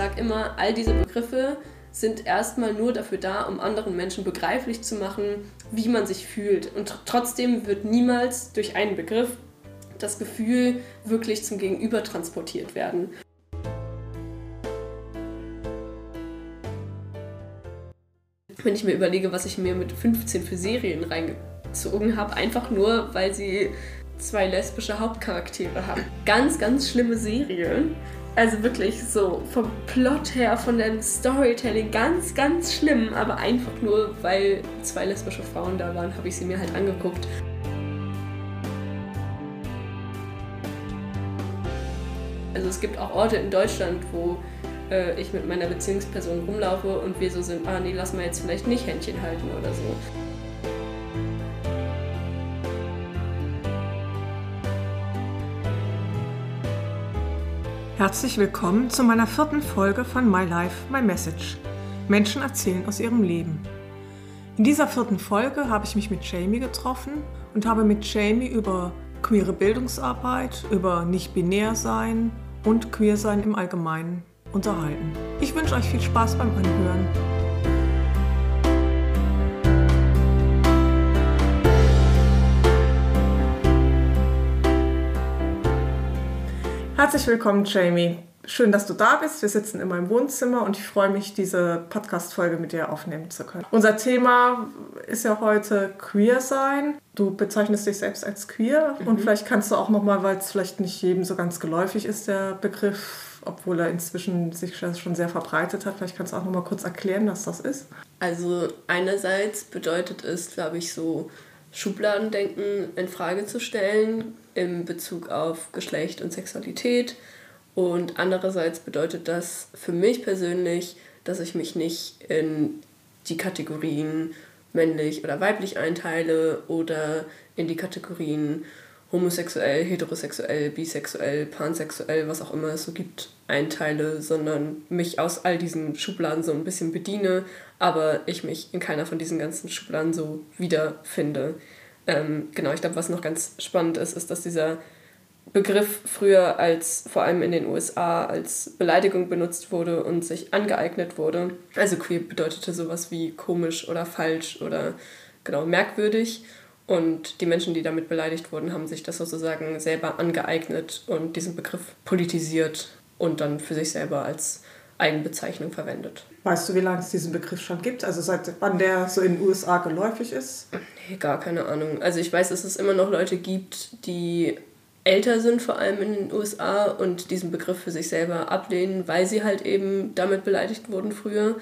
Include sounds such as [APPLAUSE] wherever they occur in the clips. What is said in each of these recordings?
Sage immer, all diese Begriffe sind erstmal nur dafür da, um anderen Menschen begreiflich zu machen, wie man sich fühlt. Und trotzdem wird niemals durch einen Begriff das Gefühl wirklich zum Gegenüber transportiert werden. Wenn ich mir überlege, was ich mir mit 15 für Serien reingezogen habe, einfach nur, weil sie zwei lesbische Hauptcharaktere haben. Ganz, ganz schlimme Serien. Also wirklich so vom Plot her, von dem Storytelling ganz, ganz schlimm, aber einfach nur, weil zwei lesbische Frauen da waren, habe ich sie mir halt angeguckt. Also es gibt auch Orte in Deutschland, wo äh, ich mit meiner Beziehungsperson rumlaufe und wir so sind, ah nee, lass mal jetzt vielleicht nicht Händchen halten oder so. Herzlich willkommen zu meiner vierten Folge von My Life, My Message. Menschen erzählen aus ihrem Leben. In dieser vierten Folge habe ich mich mit Jamie getroffen und habe mit Jamie über queere Bildungsarbeit, über Nicht-Binär-Sein und Queer-Sein im Allgemeinen unterhalten. Ich wünsche euch viel Spaß beim Anhören. Herzlich willkommen, Jamie. Schön, dass du da bist. Wir sitzen in meinem Wohnzimmer und ich freue mich, diese Podcast-Folge mit dir aufnehmen zu können. Unser Thema ist ja heute Queer sein. Du bezeichnest dich selbst als queer mhm. und vielleicht kannst du auch nochmal, weil es vielleicht nicht jedem so ganz geläufig ist, der Begriff, obwohl er inzwischen sich schon sehr verbreitet hat, vielleicht kannst du auch nochmal kurz erklären, was das ist. Also einerseits bedeutet es, glaube ich, so Schubladendenken in Frage zu stellen in Bezug auf Geschlecht und Sexualität. Und andererseits bedeutet das für mich persönlich, dass ich mich nicht in die Kategorien männlich oder weiblich einteile oder in die Kategorien homosexuell, heterosexuell, bisexuell, pansexuell, was auch immer es so gibt, einteile, sondern mich aus all diesen Schubladen so ein bisschen bediene, aber ich mich in keiner von diesen ganzen Schubladen so wiederfinde. Ähm, genau, ich glaube, was noch ganz spannend ist, ist, dass dieser Begriff früher als vor allem in den USA als Beleidigung benutzt wurde und sich angeeignet wurde. Also queer bedeutete sowas wie komisch oder falsch oder genau merkwürdig. Und die Menschen, die damit beleidigt wurden, haben sich das sozusagen selber angeeignet und diesen Begriff politisiert und dann für sich selber als Eigenbezeichnung verwendet. Weißt du, wie lange es diesen Begriff schon gibt? Also seit wann der so in den USA geläufig ist? Nee, gar keine Ahnung. Also ich weiß, dass es immer noch Leute gibt, die älter sind, vor allem in den USA, und diesen Begriff für sich selber ablehnen, weil sie halt eben damit beleidigt wurden früher.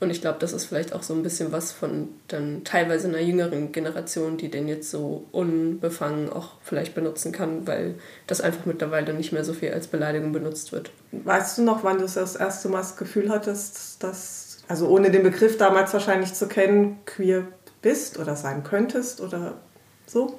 Und ich glaube, das ist vielleicht auch so ein bisschen was von dann teilweise einer jüngeren Generation, die den jetzt so unbefangen auch vielleicht benutzen kann, weil das einfach mittlerweile nicht mehr so viel als Beleidigung benutzt wird. Weißt du noch, wann du das erste Mal das Gefühl hattest, dass, also ohne den Begriff damals wahrscheinlich zu kennen, queer bist oder sein könntest oder so?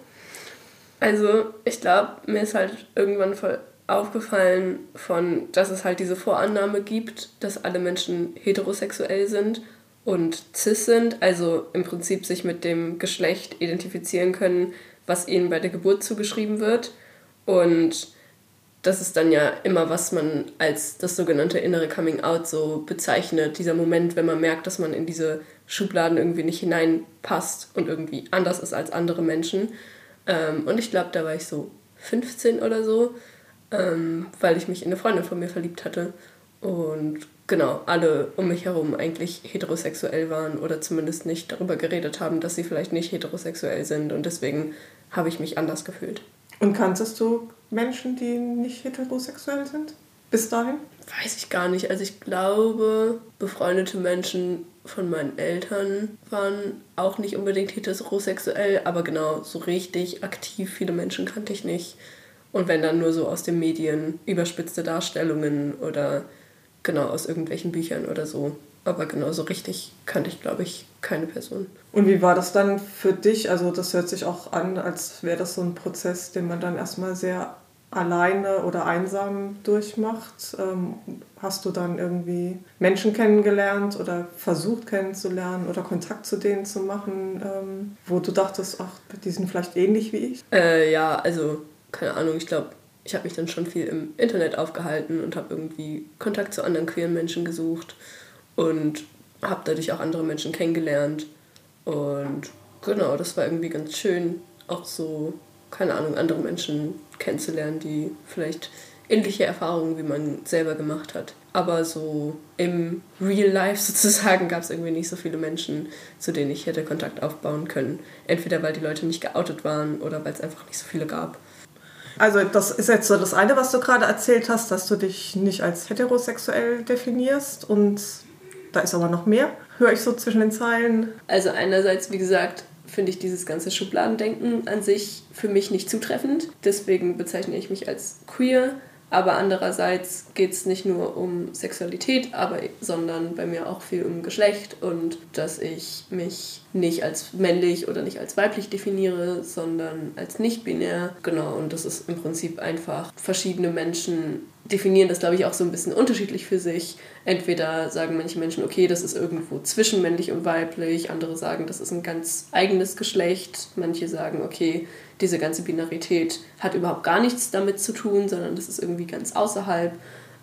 Also ich glaube, mir ist halt irgendwann voll aufgefallen von, dass es halt diese Vorannahme gibt, dass alle Menschen heterosexuell sind und cis sind, also im Prinzip sich mit dem Geschlecht identifizieren können, was ihnen bei der Geburt zugeschrieben wird. Und das ist dann ja immer, was man als das sogenannte innere Coming Out so bezeichnet. Dieser Moment, wenn man merkt, dass man in diese Schubladen irgendwie nicht hineinpasst und irgendwie anders ist als andere Menschen. Ähm, und ich glaube, da war ich so 15 oder so ähm, weil ich mich in eine Freundin von mir verliebt hatte. Und genau, alle um mich herum eigentlich heterosexuell waren oder zumindest nicht darüber geredet haben, dass sie vielleicht nicht heterosexuell sind. Und deswegen habe ich mich anders gefühlt. Und kanntest du Menschen, die nicht heterosexuell sind? Bis dahin? Weiß ich gar nicht. Also ich glaube, befreundete Menschen von meinen Eltern waren auch nicht unbedingt heterosexuell, aber genau, so richtig aktiv viele Menschen kannte ich nicht. Und wenn dann nur so aus den Medien überspitzte Darstellungen oder genau aus irgendwelchen Büchern oder so. Aber genau so richtig kannte ich, glaube ich, keine Person. Und wie war das dann für dich? Also das hört sich auch an, als wäre das so ein Prozess, den man dann erstmal sehr alleine oder einsam durchmacht. Ähm, hast du dann irgendwie Menschen kennengelernt oder versucht kennenzulernen oder Kontakt zu denen zu machen, ähm, wo du dachtest, ach, die sind vielleicht ähnlich wie ich? Äh, ja, also keine Ahnung, ich glaube, ich habe mich dann schon viel im Internet aufgehalten und habe irgendwie Kontakt zu anderen queeren Menschen gesucht und habe dadurch auch andere Menschen kennengelernt. Und genau, das war irgendwie ganz schön, auch so, keine Ahnung, andere Menschen kennenzulernen, die vielleicht ähnliche Erfahrungen wie man selber gemacht hat. Aber so im Real Life [LAUGHS] sozusagen gab es irgendwie nicht so viele Menschen, zu denen ich hätte Kontakt aufbauen können. Entweder weil die Leute nicht geoutet waren oder weil es einfach nicht so viele gab. Also das ist jetzt so das eine, was du gerade erzählt hast, dass du dich nicht als heterosexuell definierst und da ist aber noch mehr, höre ich so zwischen den Zeilen. Also einerseits, wie gesagt, finde ich dieses ganze Schubladendenken an sich für mich nicht zutreffend. Deswegen bezeichne ich mich als queer. Aber andererseits geht es nicht nur um Sexualität, aber, sondern bei mir auch viel um Geschlecht und dass ich mich nicht als männlich oder nicht als weiblich definiere, sondern als nicht-binär. Genau, und das ist im Prinzip einfach verschiedene Menschen definieren das, glaube ich, auch so ein bisschen unterschiedlich für sich. Entweder sagen manche Menschen, okay, das ist irgendwo zwischen männlich und weiblich, andere sagen, das ist ein ganz eigenes Geschlecht, manche sagen, okay, diese ganze Binarität hat überhaupt gar nichts damit zu tun, sondern das ist irgendwie ganz außerhalb.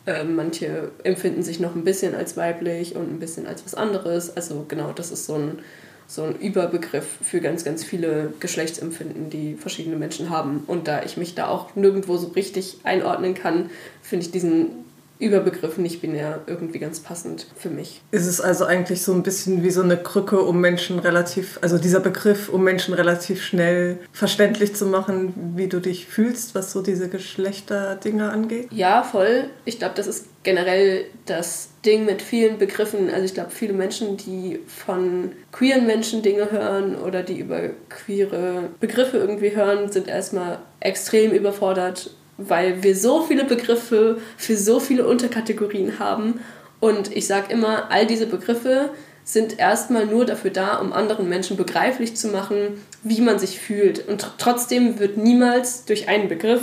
Ähm, manche empfinden sich noch ein bisschen als weiblich und ein bisschen als was anderes. Also genau, das ist so ein, so ein Überbegriff für ganz, ganz viele Geschlechtsempfinden, die verschiedene Menschen haben. Und da ich mich da auch nirgendwo so richtig einordnen kann, finde ich diesen Überbegriff nicht binär irgendwie ganz passend für mich. Ist es also eigentlich so ein bisschen wie so eine Krücke, um Menschen relativ, also dieser Begriff, um Menschen relativ schnell verständlich zu machen, wie du dich fühlst, was so diese Geschlechterdinge angeht? Ja, voll. Ich glaube, das ist generell das Ding mit vielen Begriffen. Also ich glaube, viele Menschen, die von queeren Menschen Dinge hören oder die über queere Begriffe irgendwie hören, sind erstmal extrem überfordert weil wir so viele Begriffe für so viele Unterkategorien haben. Und ich sage immer, all diese Begriffe sind erstmal nur dafür da, um anderen Menschen begreiflich zu machen, wie man sich fühlt. Und trotzdem wird niemals durch einen Begriff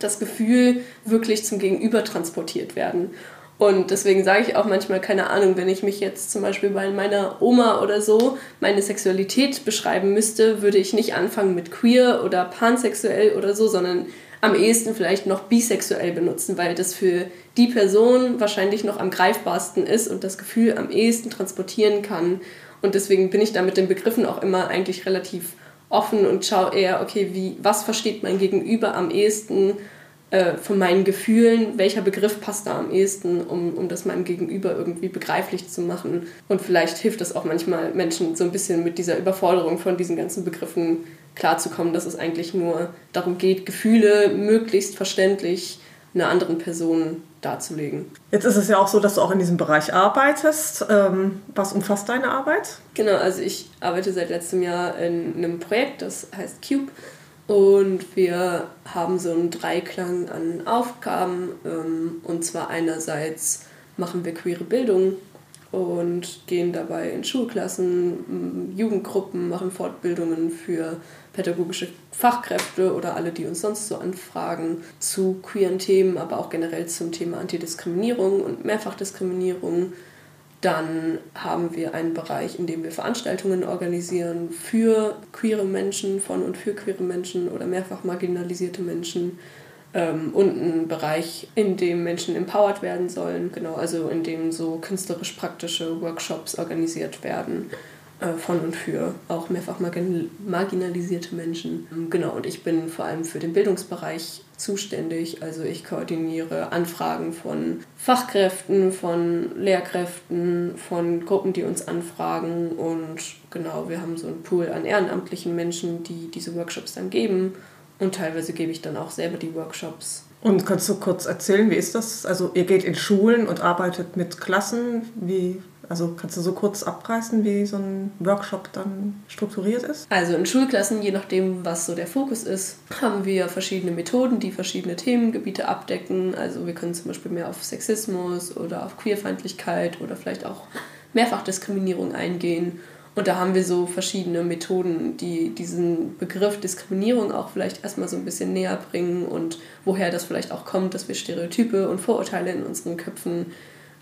das Gefühl wirklich zum Gegenüber transportiert werden. Und deswegen sage ich auch manchmal, keine Ahnung, wenn ich mich jetzt zum Beispiel bei meiner Oma oder so meine Sexualität beschreiben müsste, würde ich nicht anfangen mit queer oder pansexuell oder so, sondern am ehesten vielleicht noch bisexuell benutzen, weil das für die Person wahrscheinlich noch am greifbarsten ist und das Gefühl am ehesten transportieren kann. Und deswegen bin ich da mit den Begriffen auch immer eigentlich relativ offen und schaue eher, okay, wie, was versteht mein Gegenüber am ehesten äh, von meinen Gefühlen, welcher Begriff passt da am ehesten, um, um das meinem Gegenüber irgendwie begreiflich zu machen. Und vielleicht hilft das auch manchmal Menschen so ein bisschen mit dieser Überforderung von diesen ganzen Begriffen klarzukommen, dass es eigentlich nur darum geht, Gefühle möglichst verständlich einer anderen Person darzulegen. Jetzt ist es ja auch so, dass du auch in diesem Bereich arbeitest. Ähm, was umfasst deine Arbeit? Genau, also ich arbeite seit letztem Jahr in einem Projekt, das heißt Cube. Und wir haben so einen Dreiklang an Aufgaben. Ähm, und zwar einerseits machen wir queere Bildung und gehen dabei in Schulklassen, Jugendgruppen, machen Fortbildungen für pädagogische Fachkräfte oder alle, die uns sonst so anfragen, zu queeren Themen, aber auch generell zum Thema Antidiskriminierung und Mehrfachdiskriminierung. Dann haben wir einen Bereich, in dem wir Veranstaltungen organisieren für queere Menschen, von und für queere Menschen oder mehrfach marginalisierte Menschen. Ähm, und einen Bereich, in dem Menschen empowered werden sollen, genau, also in dem so künstlerisch-praktische Workshops organisiert werden von und für auch mehrfach marginalisierte Menschen. Genau, und ich bin vor allem für den Bildungsbereich zuständig. Also ich koordiniere Anfragen von Fachkräften, von Lehrkräften, von Gruppen, die uns anfragen. Und genau, wir haben so einen Pool an ehrenamtlichen Menschen, die diese Workshops dann geben. Und teilweise gebe ich dann auch selber die Workshops. Und kannst du kurz erzählen, wie ist das? Also ihr geht in Schulen und arbeitet mit Klassen. Wie also kannst du so kurz abreißen, wie so ein Workshop dann strukturiert ist? Also in Schulklassen, je nachdem, was so der Fokus ist, haben wir verschiedene Methoden, die verschiedene Themengebiete abdecken. Also wir können zum Beispiel mehr auf Sexismus oder auf Queerfeindlichkeit oder vielleicht auch Mehrfachdiskriminierung eingehen. Und da haben wir so verschiedene Methoden, die diesen Begriff Diskriminierung auch vielleicht erstmal so ein bisschen näher bringen und woher das vielleicht auch kommt, dass wir Stereotype und Vorurteile in unseren Köpfen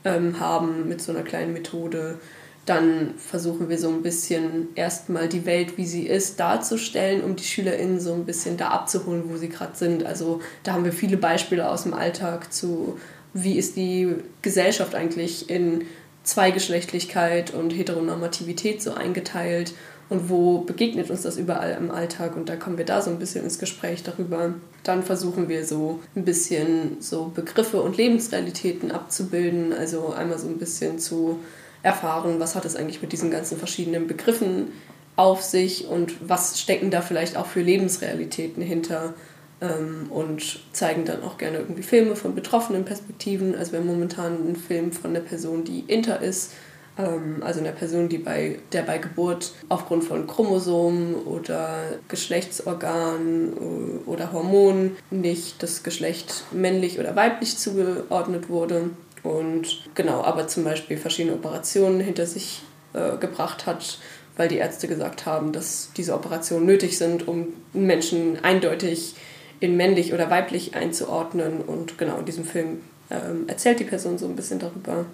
ähm, haben mit so einer kleinen Methode. dann versuchen wir so ein bisschen erstmal die Welt, wie sie ist, darzustellen, um die SchülerInnen so ein bisschen da abzuholen, wo sie gerade sind. Also da haben wir viele Beispiele aus dem Alltag zu, wie ist die Gesellschaft eigentlich in Zweigeschlechtlichkeit und Heteronormativität so eingeteilt und wo begegnet uns das überall im Alltag? Und da kommen wir da so ein bisschen ins Gespräch darüber. Dann versuchen wir so ein bisschen so Begriffe und Lebensrealitäten abzubilden, also einmal so ein bisschen zu erfahren, was hat es eigentlich mit diesen ganzen verschiedenen Begriffen auf sich? Und was stecken da vielleicht auch für Lebensrealitäten hinter? Ähm, und zeigen dann auch gerne irgendwie Filme von betroffenen Perspektiven. Also wir haben momentan einen Film von einer Person, die inter ist, also einer Person, die bei, der bei Geburt aufgrund von Chromosomen oder Geschlechtsorganen äh, oder Hormonen nicht das Geschlecht männlich oder weiblich zugeordnet wurde und genau, aber zum Beispiel verschiedene Operationen hinter sich äh, gebracht hat, weil die Ärzte gesagt haben, dass diese Operationen nötig sind, um Menschen eindeutig in männlich oder weiblich einzuordnen. Und genau in diesem Film ähm, erzählt die Person so ein bisschen darüber.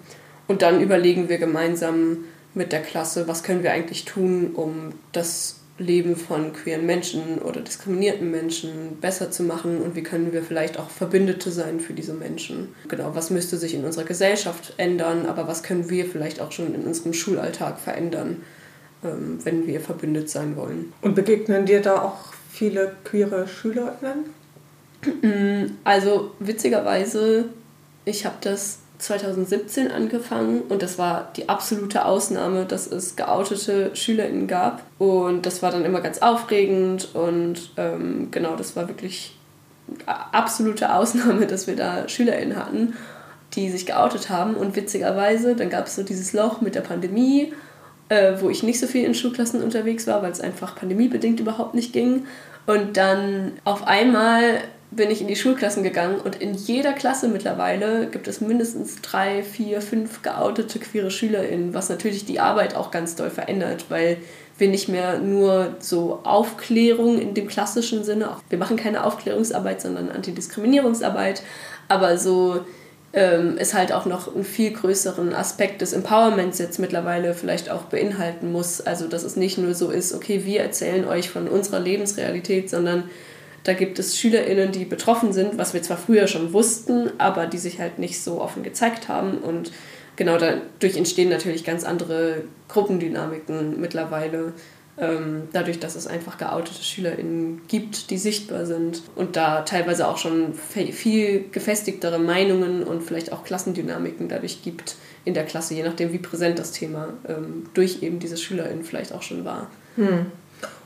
Und dann überlegen wir gemeinsam mit der Klasse, was können wir eigentlich tun, um das Leben von queeren Menschen oder diskriminierten Menschen besser zu machen und wie können wir vielleicht auch Verbündete sein für diese Menschen. Genau, was müsste sich in unserer Gesellschaft ändern, aber was können wir vielleicht auch schon in unserem Schulalltag verändern, ähm, wenn wir verbündet sein wollen. Und begegnen dir da auch viele queere Schülerinnen? Also witzigerweise, ich habe das 2017 angefangen und das war die absolute Ausnahme, dass es geoutete SchülerInnen gab. Und das war dann immer ganz aufregend und ähm, genau, das war wirklich absolute Ausnahme, [LAUGHS] dass wir da SchülerInnen hatten, die sich geoutet haben. Und witzigerweise, dann gab es so dieses Loch mit der Pandemie, äh, wo ich nicht so viel in Schulklassen unterwegs war, weil es einfach pandemiebedingt überhaupt nicht ging. Und dann auf einmal bin ich in die Schulklassen gegangen und in jeder Klasse mittlerweile gibt es mindestens drei, vier, fünf geoutete queere SchülerInnen, was natürlich die Arbeit auch ganz doll verändert, weil wir nicht mehr nur so Aufklärung in dem klassischen Sinne, wir machen keine Aufklärungsarbeit, sondern Antidiskriminierungsarbeit, aber so ähm, es halt auch noch einen viel größeren Aspekt des Empowerments jetzt mittlerweile vielleicht auch beinhalten muss. Also dass es nicht nur so ist, okay, wir erzählen euch von unserer Lebensrealität, sondern da gibt es SchülerInnen, die betroffen sind, was wir zwar früher schon wussten, aber die sich halt nicht so offen gezeigt haben. Und genau dadurch entstehen natürlich ganz andere Gruppendynamiken mittlerweile. Ähm, dadurch, dass es einfach geoutete SchülerInnen gibt, die sichtbar sind und da teilweise auch schon viel gefestigtere Meinungen und vielleicht auch Klassendynamiken dadurch gibt in der Klasse, je nachdem, wie präsent das Thema ähm, durch eben diese SchülerInnen vielleicht auch schon war. Hm.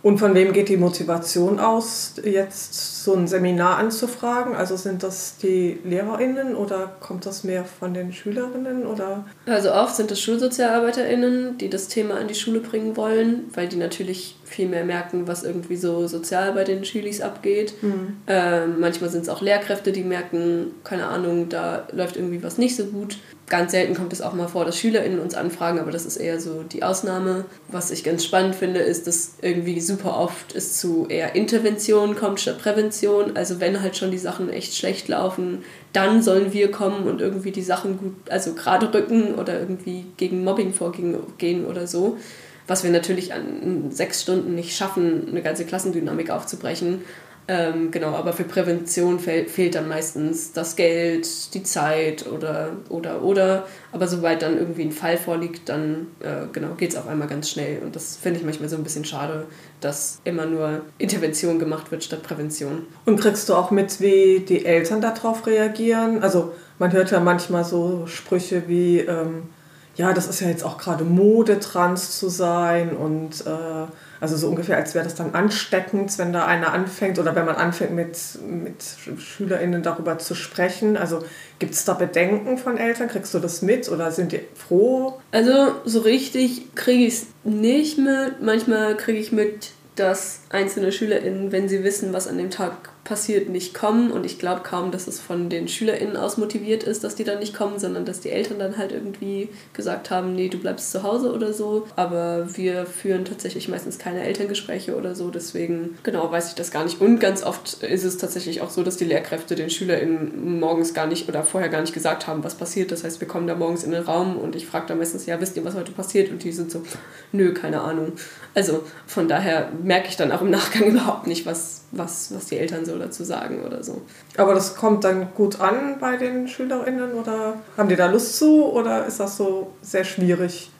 Und von wem geht die Motivation aus, jetzt so ein Seminar anzufragen? Also sind das die LehrerInnen oder kommt das mehr von den SchülerInnen? Oder? Also oft sind es SchulsozialarbeiterInnen, die das Thema an die Schule bringen wollen, weil die natürlich viel mehr merken, was irgendwie so sozial bei den Schilis abgeht. Mhm. Ähm, manchmal sind es auch Lehrkräfte, die merken, keine Ahnung, da läuft irgendwie was nicht so gut. Ganz selten kommt es auch mal vor, dass SchülerInnen uns anfragen, aber das ist eher so die Ausnahme. Was ich ganz spannend finde, ist, dass irgendwie super oft es zu eher Intervention kommt statt Prävention. Also wenn halt schon die Sachen echt schlecht laufen, dann sollen wir kommen und irgendwie die Sachen gut, also gerade rücken oder irgendwie gegen Mobbing vorgehen oder so. Was wir natürlich an sechs Stunden nicht schaffen, eine ganze Klassendynamik aufzubrechen. Ähm, genau, aber für Prävention fehl, fehlt dann meistens das Geld, die Zeit oder, oder, oder. Aber sobald dann irgendwie ein Fall vorliegt, dann äh, genau, geht es auf einmal ganz schnell. Und das finde ich manchmal so ein bisschen schade, dass immer nur Intervention gemacht wird statt Prävention. Und kriegst du auch mit, wie die Eltern darauf reagieren? Also man hört ja manchmal so Sprüche wie, ähm, ja, das ist ja jetzt auch gerade Mode, trans zu sein und äh, also so ungefähr, als wäre das dann ansteckend, wenn da einer anfängt oder wenn man anfängt mit, mit SchülerInnen darüber zu sprechen. Also gibt es da Bedenken von Eltern? Kriegst du das mit oder sind die froh? Also so richtig kriege ich es nicht mit. Manchmal kriege ich mit, dass einzelne SchülerInnen, wenn sie wissen, was an dem Tag passiert, nicht kommen. Und ich glaube kaum, dass es von den SchülerInnen aus motiviert ist, dass die dann nicht kommen, sondern dass die Eltern dann halt irgendwie gesagt haben, nee, du bleibst zu Hause oder so. Aber wir führen tatsächlich meistens keine Elterngespräche oder so. Deswegen, genau, weiß ich das gar nicht. Und ganz oft ist es tatsächlich auch so, dass die Lehrkräfte den SchülerInnen morgens gar nicht oder vorher gar nicht gesagt haben, was passiert. Das heißt, wir kommen da morgens in den Raum und ich frage dann meistens, ja, wisst ihr, was heute passiert? Und die sind so, nö, keine Ahnung. Also von daher merke ich dann auch im Nachgang [LAUGHS] überhaupt nicht, was, was, was die Eltern so dazu sagen oder so. Aber das kommt dann gut an bei den SchülerInnen oder haben die da Lust zu oder ist das so sehr schwierig?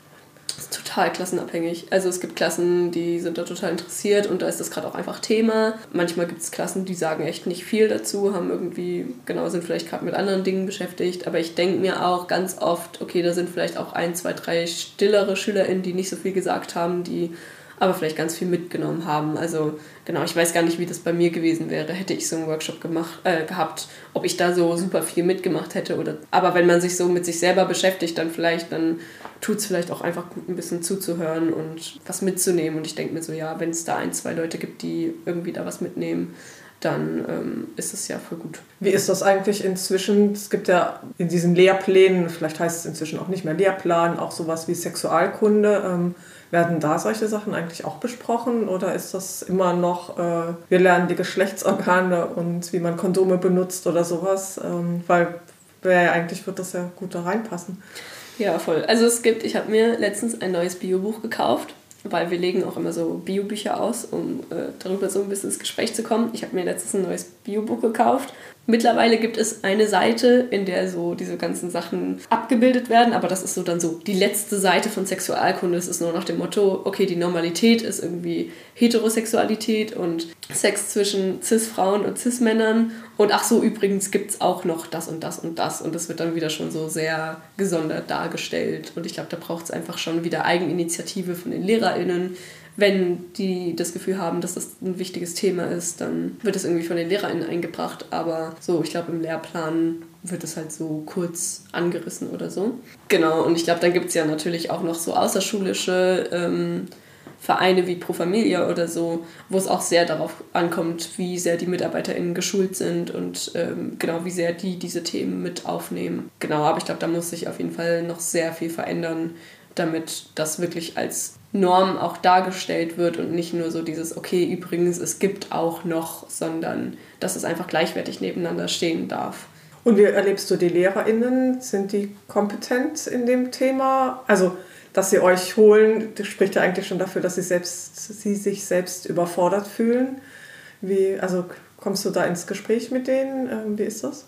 Das ist total klassenabhängig. Also es gibt Klassen, die sind da total interessiert und da ist das gerade auch einfach Thema. Manchmal gibt es Klassen, die sagen echt nicht viel dazu, haben irgendwie, genau, sind vielleicht gerade mit anderen Dingen beschäftigt. Aber ich denke mir auch ganz oft, okay, da sind vielleicht auch ein, zwei, drei stillere SchülerInnen, die nicht so viel gesagt haben, die aber vielleicht ganz viel mitgenommen haben. Also genau, ich weiß gar nicht, wie das bei mir gewesen wäre, hätte ich so einen Workshop gemacht, äh, gehabt, ob ich da so super viel mitgemacht hätte. Oder, aber wenn man sich so mit sich selber beschäftigt, dann vielleicht, dann tut es vielleicht auch einfach gut, ein bisschen zuzuhören und was mitzunehmen. Und ich denke mir so, ja, wenn es da ein, zwei Leute gibt, die irgendwie da was mitnehmen, dann ähm, ist es ja voll gut. Wie ist das eigentlich inzwischen? Es gibt ja in diesen Lehrplänen, vielleicht heißt es inzwischen auch nicht mehr Lehrplan, auch sowas wie Sexualkunde. Ähm, werden da solche Sachen eigentlich auch besprochen oder ist das immer noch, äh, wir lernen die Geschlechtsorgane und wie man Kondome benutzt oder sowas? Ähm, weil ja, eigentlich wird das ja gut da reinpassen. Ja, voll. Also es gibt, ich habe mir letztens ein neues Biobuch gekauft, weil wir legen auch immer so Biobücher aus, um äh, darüber so ein bisschen ins Gespräch zu kommen. Ich habe mir letztens ein neues Biobuch gekauft Mittlerweile gibt es eine Seite, in der so diese ganzen Sachen abgebildet werden, aber das ist so dann so die letzte Seite von Sexualkunde. Es ist nur nach dem Motto, okay, die Normalität ist irgendwie Heterosexualität und Sex zwischen Cis-Frauen und Cis-Männern. Und ach so, übrigens gibt es auch noch das und das und das. Und das wird dann wieder schon so sehr gesondert dargestellt. Und ich glaube, da braucht es einfach schon wieder Eigeninitiative von den LehrerInnen wenn die das Gefühl haben, dass das ein wichtiges Thema ist, dann wird es irgendwie von den LehrerInnen eingebracht. Aber so, ich glaube, im Lehrplan wird es halt so kurz angerissen oder so. Genau, und ich glaube, dann gibt es ja natürlich auch noch so außerschulische ähm, Vereine wie Pro Familia oder so, wo es auch sehr darauf ankommt, wie sehr die MitarbeiterInnen geschult sind und ähm, genau wie sehr die diese Themen mit aufnehmen. Genau, aber ich glaube, da muss sich auf jeden Fall noch sehr viel verändern, damit das wirklich als Norm auch dargestellt wird und nicht nur so dieses, okay, übrigens, es gibt auch noch, sondern dass es einfach gleichwertig nebeneinander stehen darf. Und wie erlebst du die LehrerInnen? Sind die kompetent in dem Thema? Also, dass sie euch holen, spricht ja eigentlich schon dafür, dass sie, selbst, sie sich selbst überfordert fühlen. Wie, also kommst du da ins Gespräch mit denen? Ähm, wie ist das?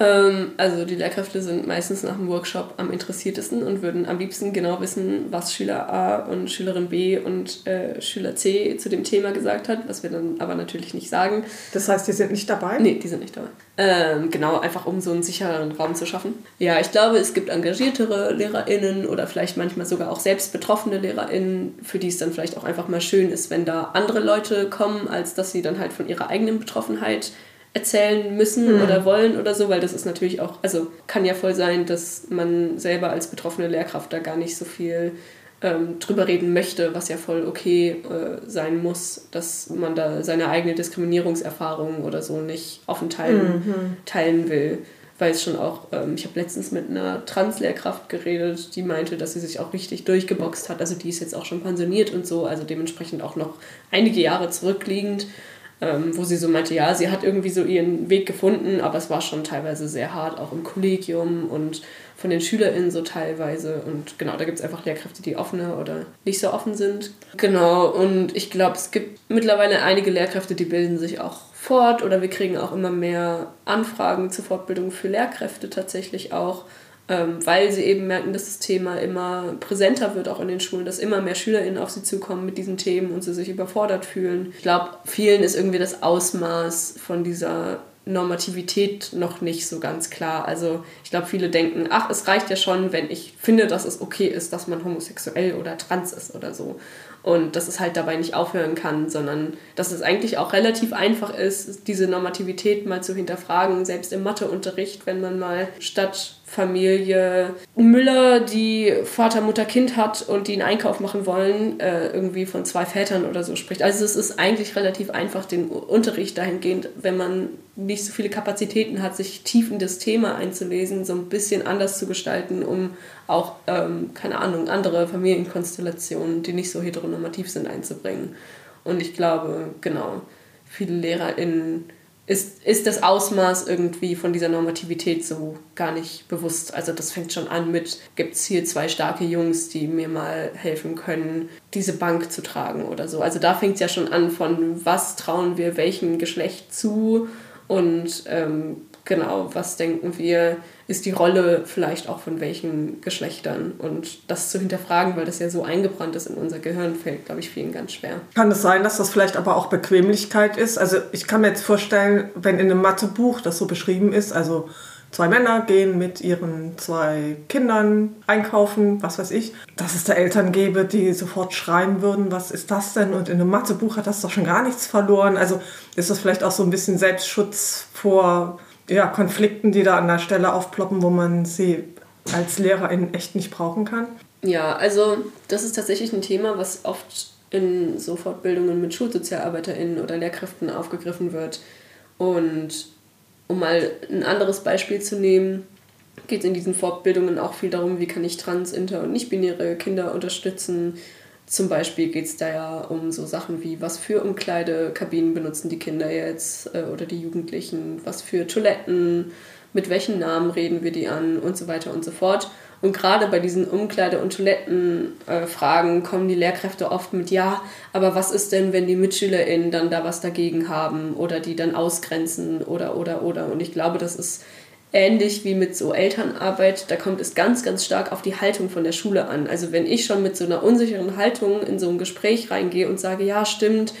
Ähm, also die Lehrkräfte sind meistens nach dem Workshop am interessiertesten und würden am liebsten genau wissen, was Schüler A und Schülerin B und äh, Schüler C zu dem Thema gesagt hat, was wir dann aber natürlich nicht sagen. Das heißt, die sind nicht dabei? Nee, die sind nicht dabei. Ähm, genau, einfach um so einen sicheren Raum zu schaffen. Ja, ich glaube, es gibt engagiertere LehrerInnen oder vielleicht manchmal sogar auch selbst betroffene LehrerInnen, für die es dann vielleicht auch einfach mal schön ist, wenn da andere Leute kommen, als dass sie dann halt von ihrer eigenen Betroffenheit erzählen müssen mhm. oder wollen oder so, weil das ist natürlich auch, also kann ja voll sein, dass man selber als betroffene Lehrkraft da gar nicht so viel ähm, drüber reden möchte, was ja voll okay äh, sein muss, dass man da seine eigene Diskriminierungserfahrung oder so nicht offen teilen, mhm. teilen will. Weil es schon auch, ähm, ich habe letztens mit einer Trans-Lehrkraft geredet, die meinte, dass sie sich auch richtig durchgeboxt hat. Also die ist jetzt auch schon pensioniert und so, also dementsprechend auch noch einige Jahre zurückliegend ähm, wo sie so meinte, ja, sie hat irgendwie so ihren Weg gefunden, aber es war schon teilweise sehr hart, auch im Kollegium und von den SchülerInnen so teilweise. Und genau, da gibt es einfach Lehrkräfte, die offener oder nicht so offen sind. Genau, und ich glaube, es gibt mittlerweile einige Lehrkräfte, die bilden sich auch fort oder wir kriegen auch immer mehr Anfragen zur Fortbildung für Lehrkräfte tatsächlich auch ähm, weil sie eben merken, dass das Thema immer präsenter wird, auch in den Schulen, dass immer mehr SchülerInnen auf sie zukommen mit diesen Themen und sie sich überfordert fühlen. Ich glaube, vielen ist irgendwie das Ausmaß von dieser Normativität noch nicht so ganz klar. Also ich glaube, viele denken, ach, es reicht ja schon, wenn ich finde, dass es okay ist, dass man homosexuell oder trans ist oder so. und dass es halt dabei nicht aufhören kann, sondern dass es eigentlich auch relativ einfach ist, diese Normativität mal zu hinterfragen, selbst im Matheunterricht, wenn man mal statt Familie Müller, die Vater, Mutter, Kind hat und die einen Einkauf machen wollen, äh, irgendwie von zwei Vätern oder so spricht. Also es ist eigentlich relativ einfach, den Unterricht dahingehend, wenn man nicht so viele Kapazitäten hat, sich tief in das Thema einzulesen, so ein bisschen anders zu gestalten, um auch, ähm, keine Ahnung, andere Familienkonstellationen, die nicht so heteronormativ sind, einzubringen. Und ich glaube, genau, viele LehrerInnen ist, ist das Ausmaß irgendwie von dieser Normativität so gar nicht bewusst. Also das fängt schon an mit, gibt es hier zwei starke Jungs, die mir mal helfen können, diese Bank zu tragen oder so. Also da fängt es ja schon an von, was trauen wir welchem Geschlecht zu und ähm, genau, was denken wir, ist die Rolle vielleicht auch von welchen Geschlechtern. Und das zu hinterfragen, weil das ja so eingebrannt ist in unser Gehirn, fällt, glaube ich, vielen ganz schwer. Kann es sein, dass das vielleicht aber auch Bequemlichkeit ist? Also ich kann mir jetzt vorstellen, wenn in einem Mathebuch das so beschrieben ist, also zwei Männer gehen mit ihren zwei Kindern einkaufen, was weiß ich, dass es da Eltern gäbe, die sofort schreien würden, was ist das denn? Und in einem Mathebuch hat das doch schon gar nichts verloren. Also ist das vielleicht auch so ein bisschen Selbstschutz vor ja, Konflikten, die da an der Stelle aufploppen, wo man sie als Lehrerin echt nicht brauchen kann? Ja, also das ist tatsächlich ein Thema, was oft in so Fortbildungen mit SchulsozialarbeiterInnen oder Lehrkräften aufgegriffen wird. Und um mal ein anderes Beispiel zu nehmen, geht es in diesen Fortbildungen auch viel darum, wie kann ich trans, inter und nicht-binäre Kinder unterstützen, zum Beispiel geht es da ja um so Sachen wie, was für Umkleidekabinen benutzen die Kinder jetzt äh, oder die Jugendlichen, was für Toiletten, mit welchen Namen reden wir die an und so weiter und so fort. Und gerade bei diesen Umkleide- und Toilettenfragen äh, kommen die Lehrkräfte oft mit, ja, aber was ist denn, wenn die MitschülerInnen dann da was dagegen haben oder die dann ausgrenzen oder, oder, oder. Und ich glaube, das ist ähnlich wie mit so Elternarbeit, da kommt es ganz, ganz stark auf die Haltung von der Schule an. Also wenn ich schon mit so einer unsicheren Haltung in so ein Gespräch reingehe und sage, ja, stimmt,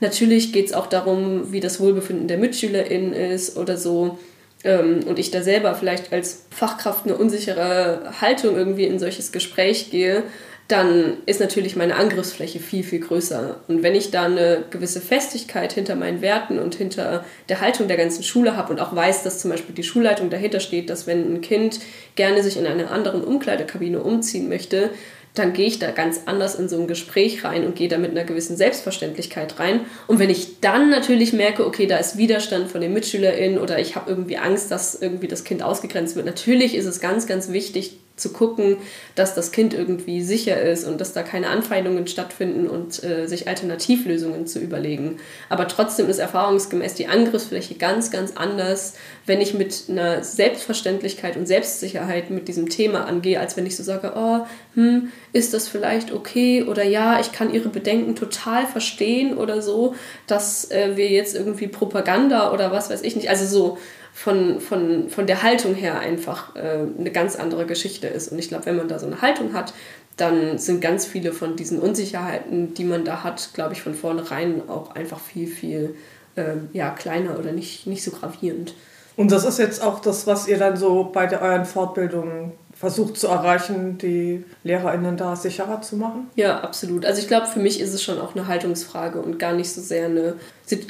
natürlich geht es auch darum, wie das Wohlbefinden der MitschülerInnen ist oder so, ähm, und ich da selber vielleicht als Fachkraft eine unsichere Haltung irgendwie in solches Gespräch gehe, dann ist natürlich meine Angriffsfläche viel, viel größer. Und wenn ich da eine gewisse Festigkeit hinter meinen Werten und hinter der Haltung der ganzen Schule habe und auch weiß, dass zum Beispiel die Schulleitung dahinter steht, dass wenn ein Kind gerne sich in einer anderen Umkleidekabine umziehen möchte, dann gehe ich da ganz anders in so ein Gespräch rein und gehe da mit einer gewissen Selbstverständlichkeit rein. Und wenn ich dann natürlich merke, okay, da ist Widerstand von den MitschülerInnen oder ich habe irgendwie Angst, dass irgendwie das Kind ausgegrenzt wird, natürlich ist es ganz, ganz wichtig, zu gucken, dass das Kind irgendwie sicher ist und dass da keine Anfeindungen stattfinden und äh, sich Alternativlösungen zu überlegen. Aber trotzdem ist erfahrungsgemäß die Angriffsfläche ganz, ganz anders, wenn ich mit einer Selbstverständlichkeit und Selbstsicherheit mit diesem Thema angehe, als wenn ich so sage, oh, hm, ist das vielleicht okay oder ja, ich kann ihre Bedenken total verstehen oder so, dass äh, wir jetzt irgendwie Propaganda oder was weiß ich nicht, also so von, von, von der Haltung her einfach äh, eine ganz andere Geschichte ist. Und ich glaube, wenn man da so eine Haltung hat, dann sind ganz viele von diesen Unsicherheiten, die man da hat, glaube ich, von vornherein auch einfach viel, viel äh, ja, kleiner oder nicht, nicht so gravierend. Und das ist jetzt auch das, was ihr dann so bei der, euren Fortbildungen versucht zu erreichen, die LehrerInnen da sicherer zu machen? Ja, absolut. Also ich glaube, für mich ist es schon auch eine Haltungsfrage und gar nicht so sehr eine,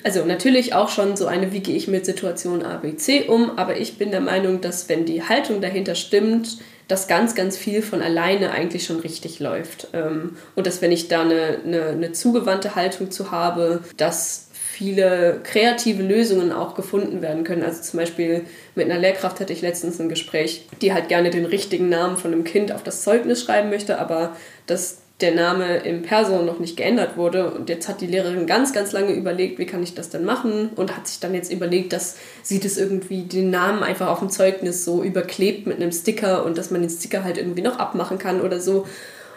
also natürlich auch schon so eine, wie gehe ich mit Situation A, B, C um, aber ich bin der Meinung, dass wenn die Haltung dahinter stimmt, dass ganz, ganz viel von alleine eigentlich schon richtig läuft. Ähm, und dass wenn ich da eine, eine, eine zugewandte Haltung zu habe, dass viele kreative Lösungen auch gefunden werden können. Also zum Beispiel mit einer Lehrkraft hatte ich letztens ein Gespräch, die halt gerne den richtigen Namen von einem Kind auf das Zeugnis schreiben möchte, aber dass der Name im Perso noch nicht geändert wurde. Und jetzt hat die Lehrerin ganz, ganz lange überlegt, wie kann ich das denn machen? Und hat sich dann jetzt überlegt, dass sie das irgendwie den Namen einfach auf dem Zeugnis so überklebt mit einem Sticker und dass man den Sticker halt irgendwie noch abmachen kann oder so.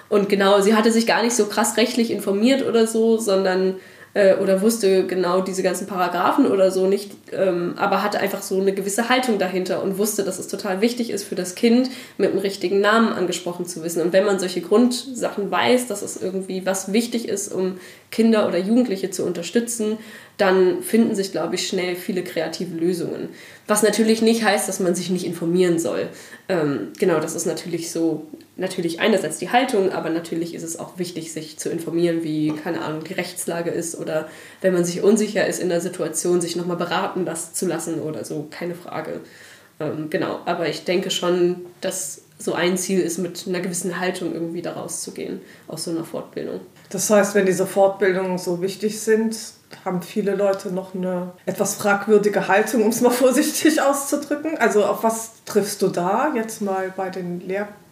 Und genau, sie hatte sich gar nicht so krass rechtlich informiert oder so, sondern äh, oder wusste genau diese ganzen Paragraphen oder so nicht, ähm, aber hatte einfach so eine gewisse Haltung dahinter und wusste, dass es total wichtig ist für das Kind, mit dem richtigen Namen angesprochen zu wissen. Und wenn man solche Grundsachen weiß, dass es irgendwie was wichtig ist, um Kinder oder Jugendliche zu unterstützen, dann finden sich, glaube ich, schnell viele kreative Lösungen. Was natürlich nicht heißt, dass man sich nicht informieren soll. Ähm, genau, das ist natürlich so natürlich einerseits die Haltung, aber natürlich ist es auch wichtig, sich zu informieren, wie, keine Ahnung, die Rechtslage ist oder wenn man sich unsicher ist in der Situation, sich nochmal beraten das zu lassen oder so, keine Frage. Ähm, genau, aber ich denke schon, dass so ein Ziel ist, mit einer gewissen Haltung irgendwie da rauszugehen aus so einer Fortbildung. Das heißt, wenn diese Fortbildungen so wichtig sind, haben viele Leute noch eine etwas fragwürdige Haltung, um es mal [LAUGHS] vorsichtig auszudrücken. Also auf was triffst du da jetzt mal bei den Lehrpersonen?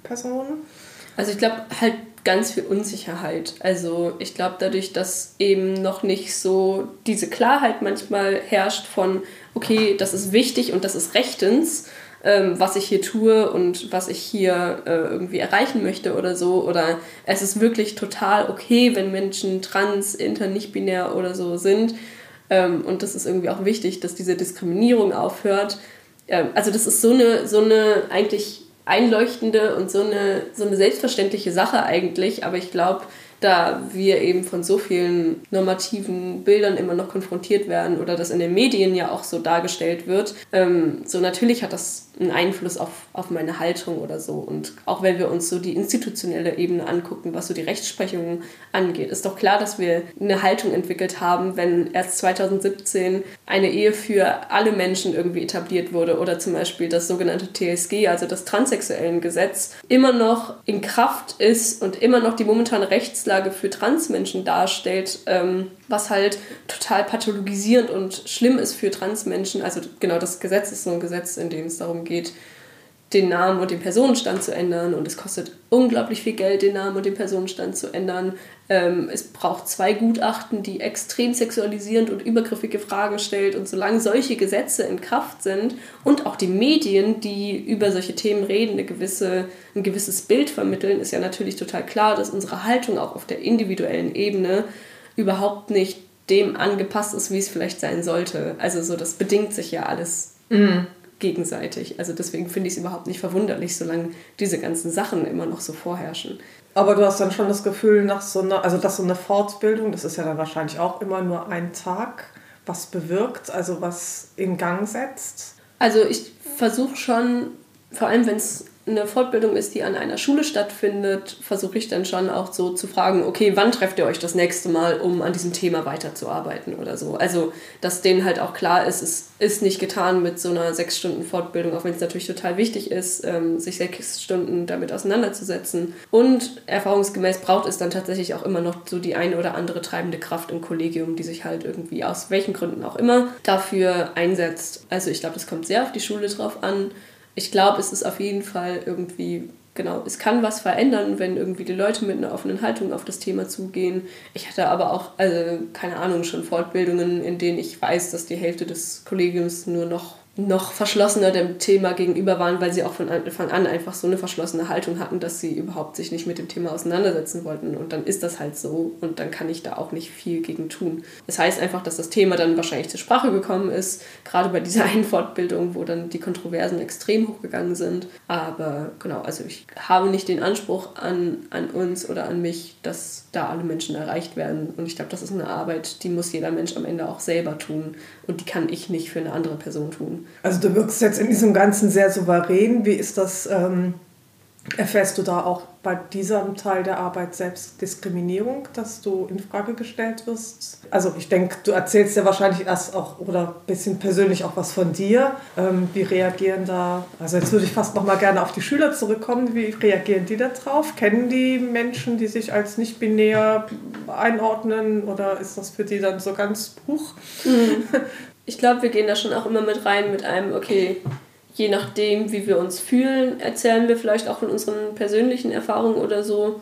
Also ich glaube halt ganz viel Unsicherheit. Also ich glaube dadurch, dass eben noch nicht so diese Klarheit manchmal herrscht von, okay, das ist wichtig und das ist rechtens, ähm, was ich hier tue und was ich hier äh, irgendwie erreichen möchte oder so. Oder es ist wirklich total okay, wenn Menschen trans, inter, nicht binär oder so sind. Ähm, und das ist irgendwie auch wichtig, dass diese Diskriminierung aufhört. Ähm, also das ist so eine, so eine eigentlich einleuchtende und so eine, so eine selbstverständliche Sache eigentlich. Aber ich glaube, da wir eben von so vielen normativen Bildern immer noch konfrontiert werden oder das in den Medien ja auch so dargestellt wird. Ähm, so natürlich hat das einen Einfluss auf, auf meine Haltung oder so. Und auch wenn wir uns so die institutionelle Ebene angucken, was so die Rechtsprechung angeht, ist doch klar, dass wir eine Haltung entwickelt haben, wenn erst 2017 eine Ehe für alle Menschen irgendwie etabliert wurde oder zum Beispiel das sogenannte TSG, also das transsexuellen Gesetz, immer noch in Kraft ist und immer noch die momentane Rechtslage Rechtslage für Transmenschen darstellt, ähm, was halt total pathologisierend und schlimm ist für Transmenschen. Also genau, das Gesetz ist so ein Gesetz, in dem es darum geht, den Namen und den Personenstand zu ändern. Und es kostet unglaublich viel Geld, den Namen und den Personenstand zu ändern. Ähm, es braucht zwei Gutachten, die extrem sexualisierend und übergriffige Fragen stellt. Und solange solche Gesetze in Kraft sind und auch die Medien, die über solche Themen reden, eine gewisse, ein gewisses Bild vermitteln, ist ja natürlich total klar, dass unsere Haltung auch auf der individuellen Ebene überhaupt nicht dem angepasst ist, wie es vielleicht sein sollte. Also so, das bedingt sich ja alles. Mhm gegenseitig. Also deswegen finde ich es überhaupt nicht verwunderlich, solange diese ganzen Sachen immer noch so vorherrschen. Aber du hast dann schon das Gefühl, nach so einer, also dass so eine Fortbildung, das ist ja dann wahrscheinlich auch immer nur ein Tag, was bewirkt, also was in Gang setzt. Also ich versuche schon, vor allem wenn es eine Fortbildung ist, die an einer Schule stattfindet, versuche ich dann schon auch so zu fragen, okay, wann trefft ihr euch das nächste Mal, um an diesem Thema weiterzuarbeiten oder so. Also, dass denen halt auch klar ist, es ist nicht getan mit so einer sechs Stunden Fortbildung, auch wenn es natürlich total wichtig ist, ähm, sich sechs Stunden damit auseinanderzusetzen. Und erfahrungsgemäß braucht es dann tatsächlich auch immer noch so die eine oder andere treibende Kraft im Kollegium, die sich halt irgendwie aus welchen Gründen auch immer dafür einsetzt. Also ich glaube, das kommt sehr auf die Schule drauf an ich glaube, es ist auf jeden Fall irgendwie, genau, es kann was verändern, wenn irgendwie die Leute mit einer offenen Haltung auf das Thema zugehen. Ich hatte aber auch, also keine Ahnung, schon Fortbildungen, in denen ich weiß, dass die Hälfte des Kollegiums nur noch noch verschlossener dem Thema gegenüber waren, weil sie auch von Anfang an einfach so eine verschlossene Haltung hatten, dass sie überhaupt sich nicht mit dem Thema auseinandersetzen wollten. Und dann ist das halt so und dann kann ich da auch nicht viel gegen tun. Das heißt einfach, dass das Thema dann wahrscheinlich zur Sprache gekommen ist, gerade bei dieser [LAUGHS] einen Fortbildung, wo dann die Kontroversen extrem hochgegangen sind. Aber genau, also ich habe nicht den Anspruch an, an uns oder an mich, dass da alle Menschen erreicht werden. Und ich glaube, das ist eine Arbeit, die muss jeder Mensch am Ende auch selber tun. Und die kann ich nicht für eine andere Person tun. Also du wirkst jetzt in diesem Ganzen sehr souverän. Wie ist das, ähm, erfährst du da auch bei diesem Teil der Arbeit selbst Diskriminierung, dass du in Frage gestellt wirst? Also ich denke, du erzählst ja wahrscheinlich erst auch oder ein bisschen persönlich auch was von dir. Ähm, wie reagieren da, also jetzt würde ich fast noch mal gerne auf die Schüler zurückkommen. Wie reagieren die da drauf? Kennen die Menschen, die sich als nicht binär einordnen oder ist das für die dann so ganz Buch? Mhm ich glaube, wir gehen da schon auch immer mit rein mit einem, okay, je nachdem, wie wir uns fühlen, erzählen wir vielleicht auch von unseren persönlichen Erfahrungen oder so.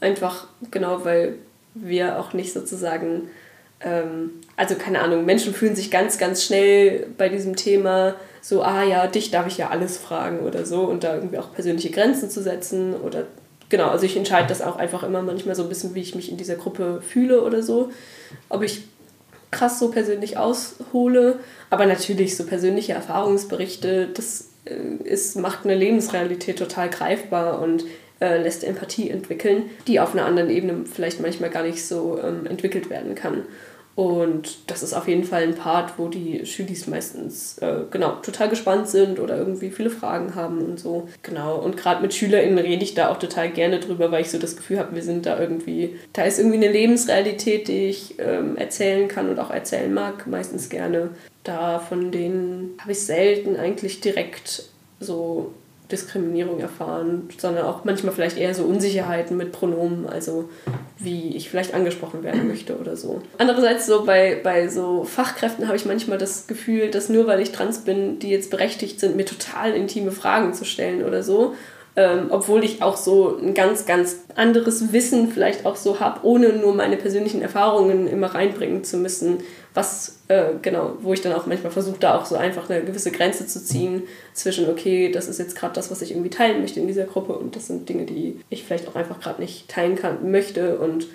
Einfach, genau, weil wir auch nicht sozusagen, ähm, also keine Ahnung, Menschen fühlen sich ganz, ganz schnell bei diesem Thema so, ah ja, dich darf ich ja alles fragen oder so und da irgendwie auch persönliche Grenzen zu setzen oder genau, also ich entscheide das auch einfach immer manchmal so ein bisschen, wie ich mich in dieser Gruppe fühle oder so. Ob ich krass so persönlich aushole. Aber natürlich so persönliche Erfahrungsberichte, das äh, ist, macht eine Lebensrealität total greifbar und äh, lässt Empathie entwickeln, die auf einer anderen Ebene vielleicht manchmal gar nicht so ähm, entwickelt werden kann. Und das ist auf jeden Fall ein Part, wo die Schülis meistens äh, genau total gespannt sind oder irgendwie viele Fragen haben und so. Genau. Und gerade mit SchülerInnen rede ich da auch total gerne drüber, weil ich so das Gefühl habe, wir sind da irgendwie, da ist irgendwie eine Lebensrealität, die ich ähm, erzählen kann und auch erzählen mag, meistens gerne. Da von denen habe ich selten eigentlich direkt so Diskriminierung erfahren, sondern auch manchmal vielleicht eher so Unsicherheiten mit Pronomen, also wie ich vielleicht angesprochen werden möchte oder so. Andererseits so bei, bei so Fachkräften habe ich manchmal das Gefühl, dass nur weil ich trans bin, die jetzt berechtigt sind, mir total intime Fragen zu stellen oder so. Ähm, obwohl ich auch so ein ganz, ganz anderes Wissen vielleicht auch so habe, ohne nur meine persönlichen Erfahrungen immer reinbringen zu müssen, was, äh, genau, wo ich dann auch manchmal versuche, da auch so einfach eine gewisse Grenze zu ziehen zwischen, okay, das ist jetzt gerade das, was ich irgendwie teilen möchte in dieser Gruppe und das sind Dinge, die ich vielleicht auch einfach gerade nicht teilen kann, möchte und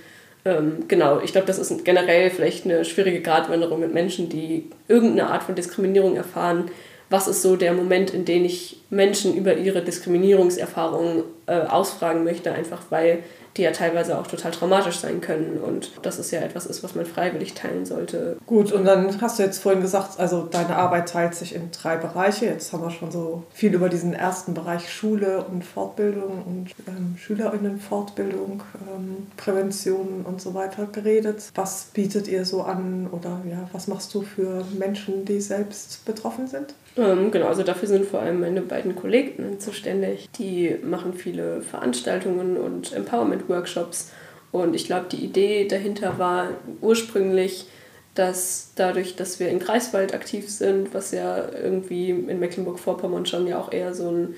ähm, genau, ich glaube, das ist generell vielleicht eine schwierige Gratwanderung mit Menschen, die irgendeine Art von Diskriminierung erfahren. Was ist so der Moment, in dem ich Menschen über ihre Diskriminierungserfahrungen äh, ausfragen möchte, einfach weil die ja teilweise auch total traumatisch sein können und das ist ja etwas ist, was man freiwillig teilen sollte. Gut, und dann hast du jetzt vorhin gesagt, also deine Arbeit teilt sich in drei Bereiche. Jetzt haben wir schon so viel über diesen ersten Bereich Schule und Fortbildung und ähm, Schülerinnenfortbildung, ähm, Prävention und so weiter geredet. Was bietet ihr so an oder ja, was machst du für Menschen, die selbst betroffen sind? Ähm, genau, also dafür sind vor allem meine beiden Kollegen zuständig. Die machen viele Veranstaltungen und Empowerment-Workshops. Und ich glaube, die Idee dahinter war ursprünglich, dass dadurch, dass wir in Greifswald aktiv sind, was ja irgendwie in Mecklenburg-Vorpommern schon ja auch eher so ein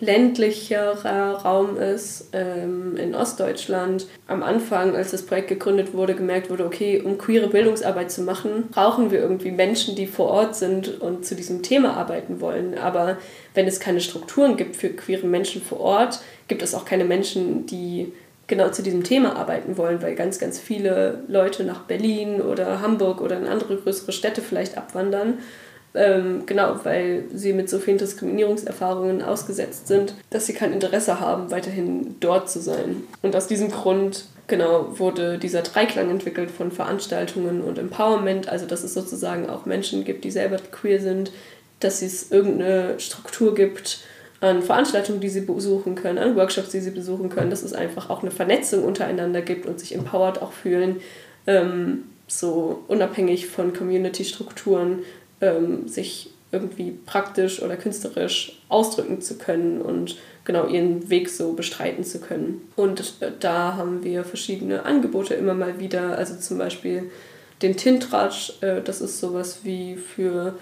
ländlicherer Raum ist ähm, in Ostdeutschland. Am Anfang, als das Projekt gegründet wurde, gemerkt wurde, okay, um queere Bildungsarbeit zu machen, brauchen wir irgendwie Menschen, die vor Ort sind und zu diesem Thema arbeiten wollen. Aber wenn es keine Strukturen gibt für queere Menschen vor Ort, gibt es auch keine Menschen, die genau zu diesem Thema arbeiten wollen, weil ganz, ganz viele Leute nach Berlin oder Hamburg oder in andere größere Städte vielleicht abwandern ähm, genau, weil sie mit so vielen Diskriminierungserfahrungen ausgesetzt sind, dass sie kein Interesse haben, weiterhin dort zu sein. Und aus diesem Grund genau wurde dieser Dreiklang entwickelt von Veranstaltungen und Empowerment, also dass es sozusagen auch Menschen gibt, die selber queer sind, dass es irgendeine Struktur gibt an Veranstaltungen, die sie besuchen können, an Workshops, die sie besuchen können, dass es einfach auch eine Vernetzung untereinander gibt und sich empowered auch fühlen, ähm, so unabhängig von Community-Strukturen ähm, sich irgendwie praktisch oder künstlerisch ausdrücken zu können und genau ihren Weg so bestreiten zu können. Und da haben wir verschiedene Angebote immer mal wieder, also zum Beispiel den Tintratsch, äh, das ist sowas wie für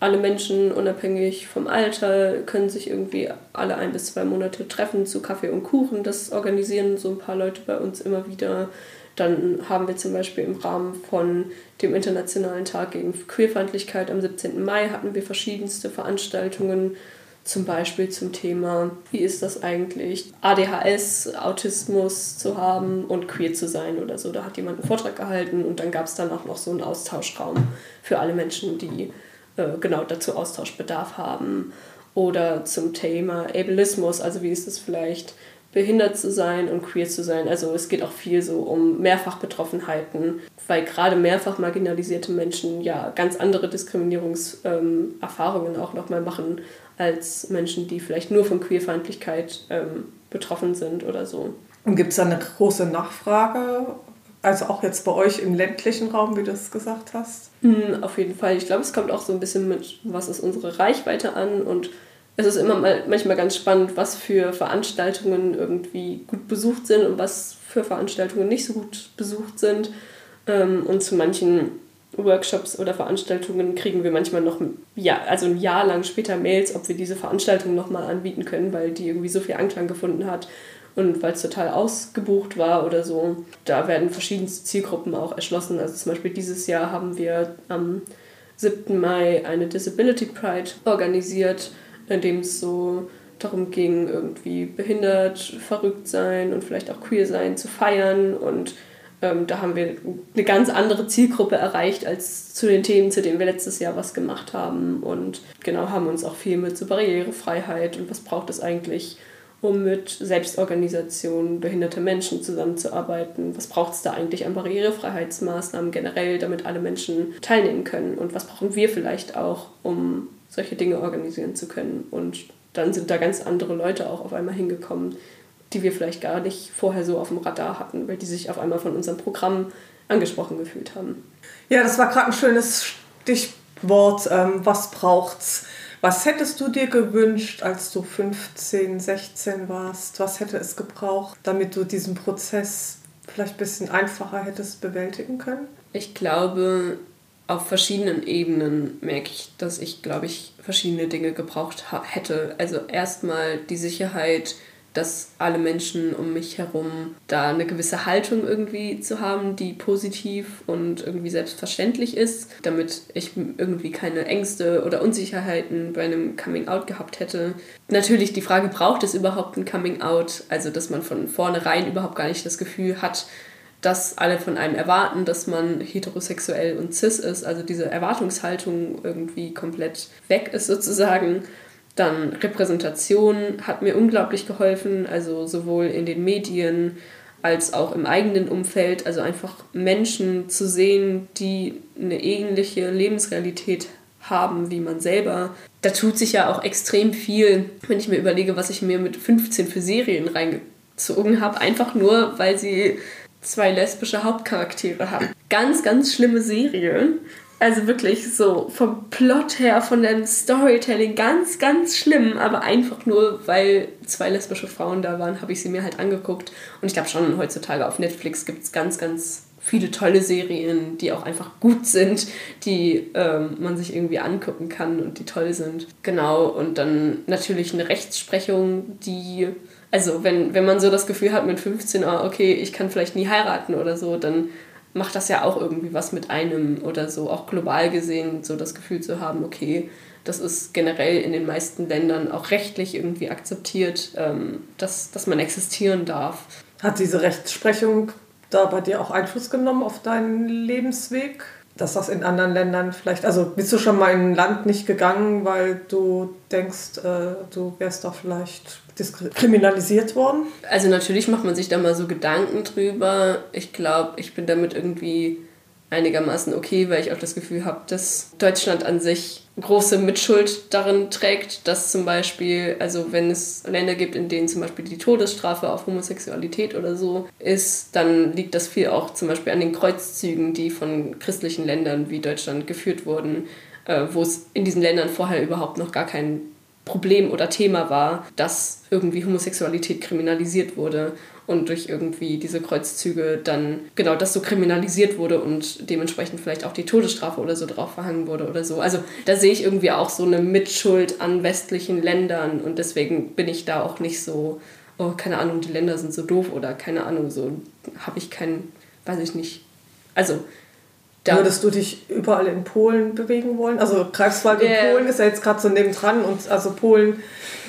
alle Menschen unabhängig vom Alter können sich irgendwie alle ein bis zwei Monate treffen zu Kaffee und Kuchen. Das organisieren so ein paar Leute bei uns immer wieder. Dann haben wir zum Beispiel im Rahmen von dem Internationalen Tag gegen Queerfeindlichkeit am 17. Mai hatten wir verschiedenste Veranstaltungen, zum Beispiel zum Thema, wie ist das eigentlich, ADHS, Autismus zu haben und queer zu sein oder so. Da hat jemand einen Vortrag gehalten und dann gab es dann auch noch so einen Austauschraum für alle Menschen, die äh, genau dazu Austauschbedarf haben. Oder zum Thema Ableismus, also wie ist es vielleicht behindert zu sein und queer zu sein. Also es geht auch viel so um Mehrfachbetroffenheiten, weil gerade mehrfach marginalisierte Menschen ja ganz andere Diskriminierungserfahrungen ähm, auch nochmal machen als Menschen, die vielleicht nur von Queerfeindlichkeit ähm, betroffen sind oder so. Und gibt es da eine große Nachfrage? Also auch jetzt bei euch im ländlichen Raum, wie du es gesagt hast? Mhm, auf jeden Fall. Ich glaube, es kommt auch so ein bisschen mit, was ist unsere Reichweite an und es ist immer mal, manchmal ganz spannend, was für Veranstaltungen irgendwie gut besucht sind und was für Veranstaltungen nicht so gut besucht sind. Ähm, und zu manchen Workshops oder Veranstaltungen kriegen wir manchmal noch ja, also ein Jahr lang später Mails, ob wir diese Veranstaltung nochmal anbieten können, weil die irgendwie so viel Anklang gefunden hat und weil es total ausgebucht war oder so. Da werden verschiedenste Zielgruppen auch erschlossen. Also zum Beispiel dieses Jahr haben wir am 7. Mai eine Disability Pride organisiert in dem es so darum ging, irgendwie behindert, verrückt sein und vielleicht auch queer sein zu feiern. Und ähm, da haben wir eine ganz andere Zielgruppe erreicht als zu den Themen, zu denen wir letztes Jahr was gemacht haben. Und genau haben uns auch viel mit so Barrierefreiheit und was braucht es eigentlich, um mit Selbstorganisationen behinderte Menschen zusammenzuarbeiten? Was braucht es da eigentlich an Barrierefreiheitsmaßnahmen generell, damit alle Menschen teilnehmen können? Und was brauchen wir vielleicht auch, um solche Dinge organisieren zu können? Und dann sind da ganz andere Leute auch auf einmal hingekommen, die wir vielleicht gar nicht vorher so auf dem Radar hatten, weil die sich auf einmal von unserem Programm angesprochen gefühlt haben. Ja, das war gerade ein schönes Stichwort. Ähm, was braucht's? Was hättest du dir gewünscht, als du 15, 16 warst? Was hätte es gebraucht, damit du diesen Prozess vielleicht ein bisschen einfacher hättest bewältigen können? Ich glaube, auf verschiedenen Ebenen merke ich, dass ich, glaube ich, verschiedene Dinge gebraucht hätte. Also erstmal die Sicherheit, dass alle Menschen um mich herum da eine gewisse Haltung irgendwie zu haben, die positiv und irgendwie selbstverständlich ist, damit ich irgendwie keine Ängste oder Unsicherheiten bei einem Coming Out gehabt hätte. Natürlich die Frage, braucht es überhaupt ein Coming Out? Also, dass man von vornherein überhaupt gar nicht das Gefühl hat, dass alle von einem erwarten, dass man heterosexuell und cis ist, also diese Erwartungshaltung irgendwie komplett weg ist sozusagen. Dann Repräsentation hat mir unglaublich geholfen, also sowohl in den Medien als auch im eigenen Umfeld, also einfach Menschen zu sehen, die eine ähnliche Lebensrealität haben wie man selber. Da tut sich ja auch extrem viel, wenn ich mir überlege, was ich mir mit 15 für Serien reingezogen habe, einfach nur, weil sie zwei lesbische Hauptcharaktere haben. Ganz, ganz schlimme Serien. Also wirklich so vom Plot her, von dem Storytelling ganz, ganz schlimm, aber einfach nur, weil zwei lesbische Frauen da waren, habe ich sie mir halt angeguckt. Und ich glaube schon, heutzutage auf Netflix gibt es ganz, ganz viele tolle Serien, die auch einfach gut sind, die ähm, man sich irgendwie angucken kann und die toll sind. Genau, und dann natürlich eine Rechtsprechung, die, also wenn, wenn man so das Gefühl hat mit 15, ah, okay, ich kann vielleicht nie heiraten oder so, dann macht das ja auch irgendwie was mit einem oder so, auch global gesehen, so das Gefühl zu haben, okay, das ist generell in den meisten Ländern auch rechtlich irgendwie akzeptiert, ähm, dass, dass man existieren darf. Hat diese Rechtsprechung da bei dir auch Einfluss genommen auf deinen Lebensweg? Dass das in anderen Ländern vielleicht, also bist du schon mal in ein Land nicht gegangen, weil du denkst, äh, du wärst da vielleicht kriminalisiert worden? Also natürlich macht man sich da mal so Gedanken drüber. Ich glaube, ich bin damit irgendwie einigermaßen okay, weil ich auch das Gefühl habe, dass Deutschland an sich große Mitschuld darin trägt, dass zum Beispiel, also wenn es Länder gibt, in denen zum Beispiel die Todesstrafe auf Homosexualität oder so ist, dann liegt das viel auch zum Beispiel an den Kreuzzügen, die von christlichen Ländern wie Deutschland geführt wurden, äh, wo es in diesen Ländern vorher überhaupt noch gar kein Problem oder Thema war, dass irgendwie Homosexualität kriminalisiert wurde und durch irgendwie diese Kreuzzüge dann genau das so kriminalisiert wurde und dementsprechend vielleicht auch die Todesstrafe oder so drauf verhangen wurde oder so. Also da sehe ich irgendwie auch so eine Mitschuld an westlichen Ländern und deswegen bin ich da auch nicht so, oh, keine Ahnung, die Länder sind so doof oder keine Ahnung, so habe ich keinen, weiß ich nicht. Also da Würdest du dich überall in Polen bewegen wollen? Also Greifswald in yeah. Polen ist ja jetzt gerade so nebendran und also Polen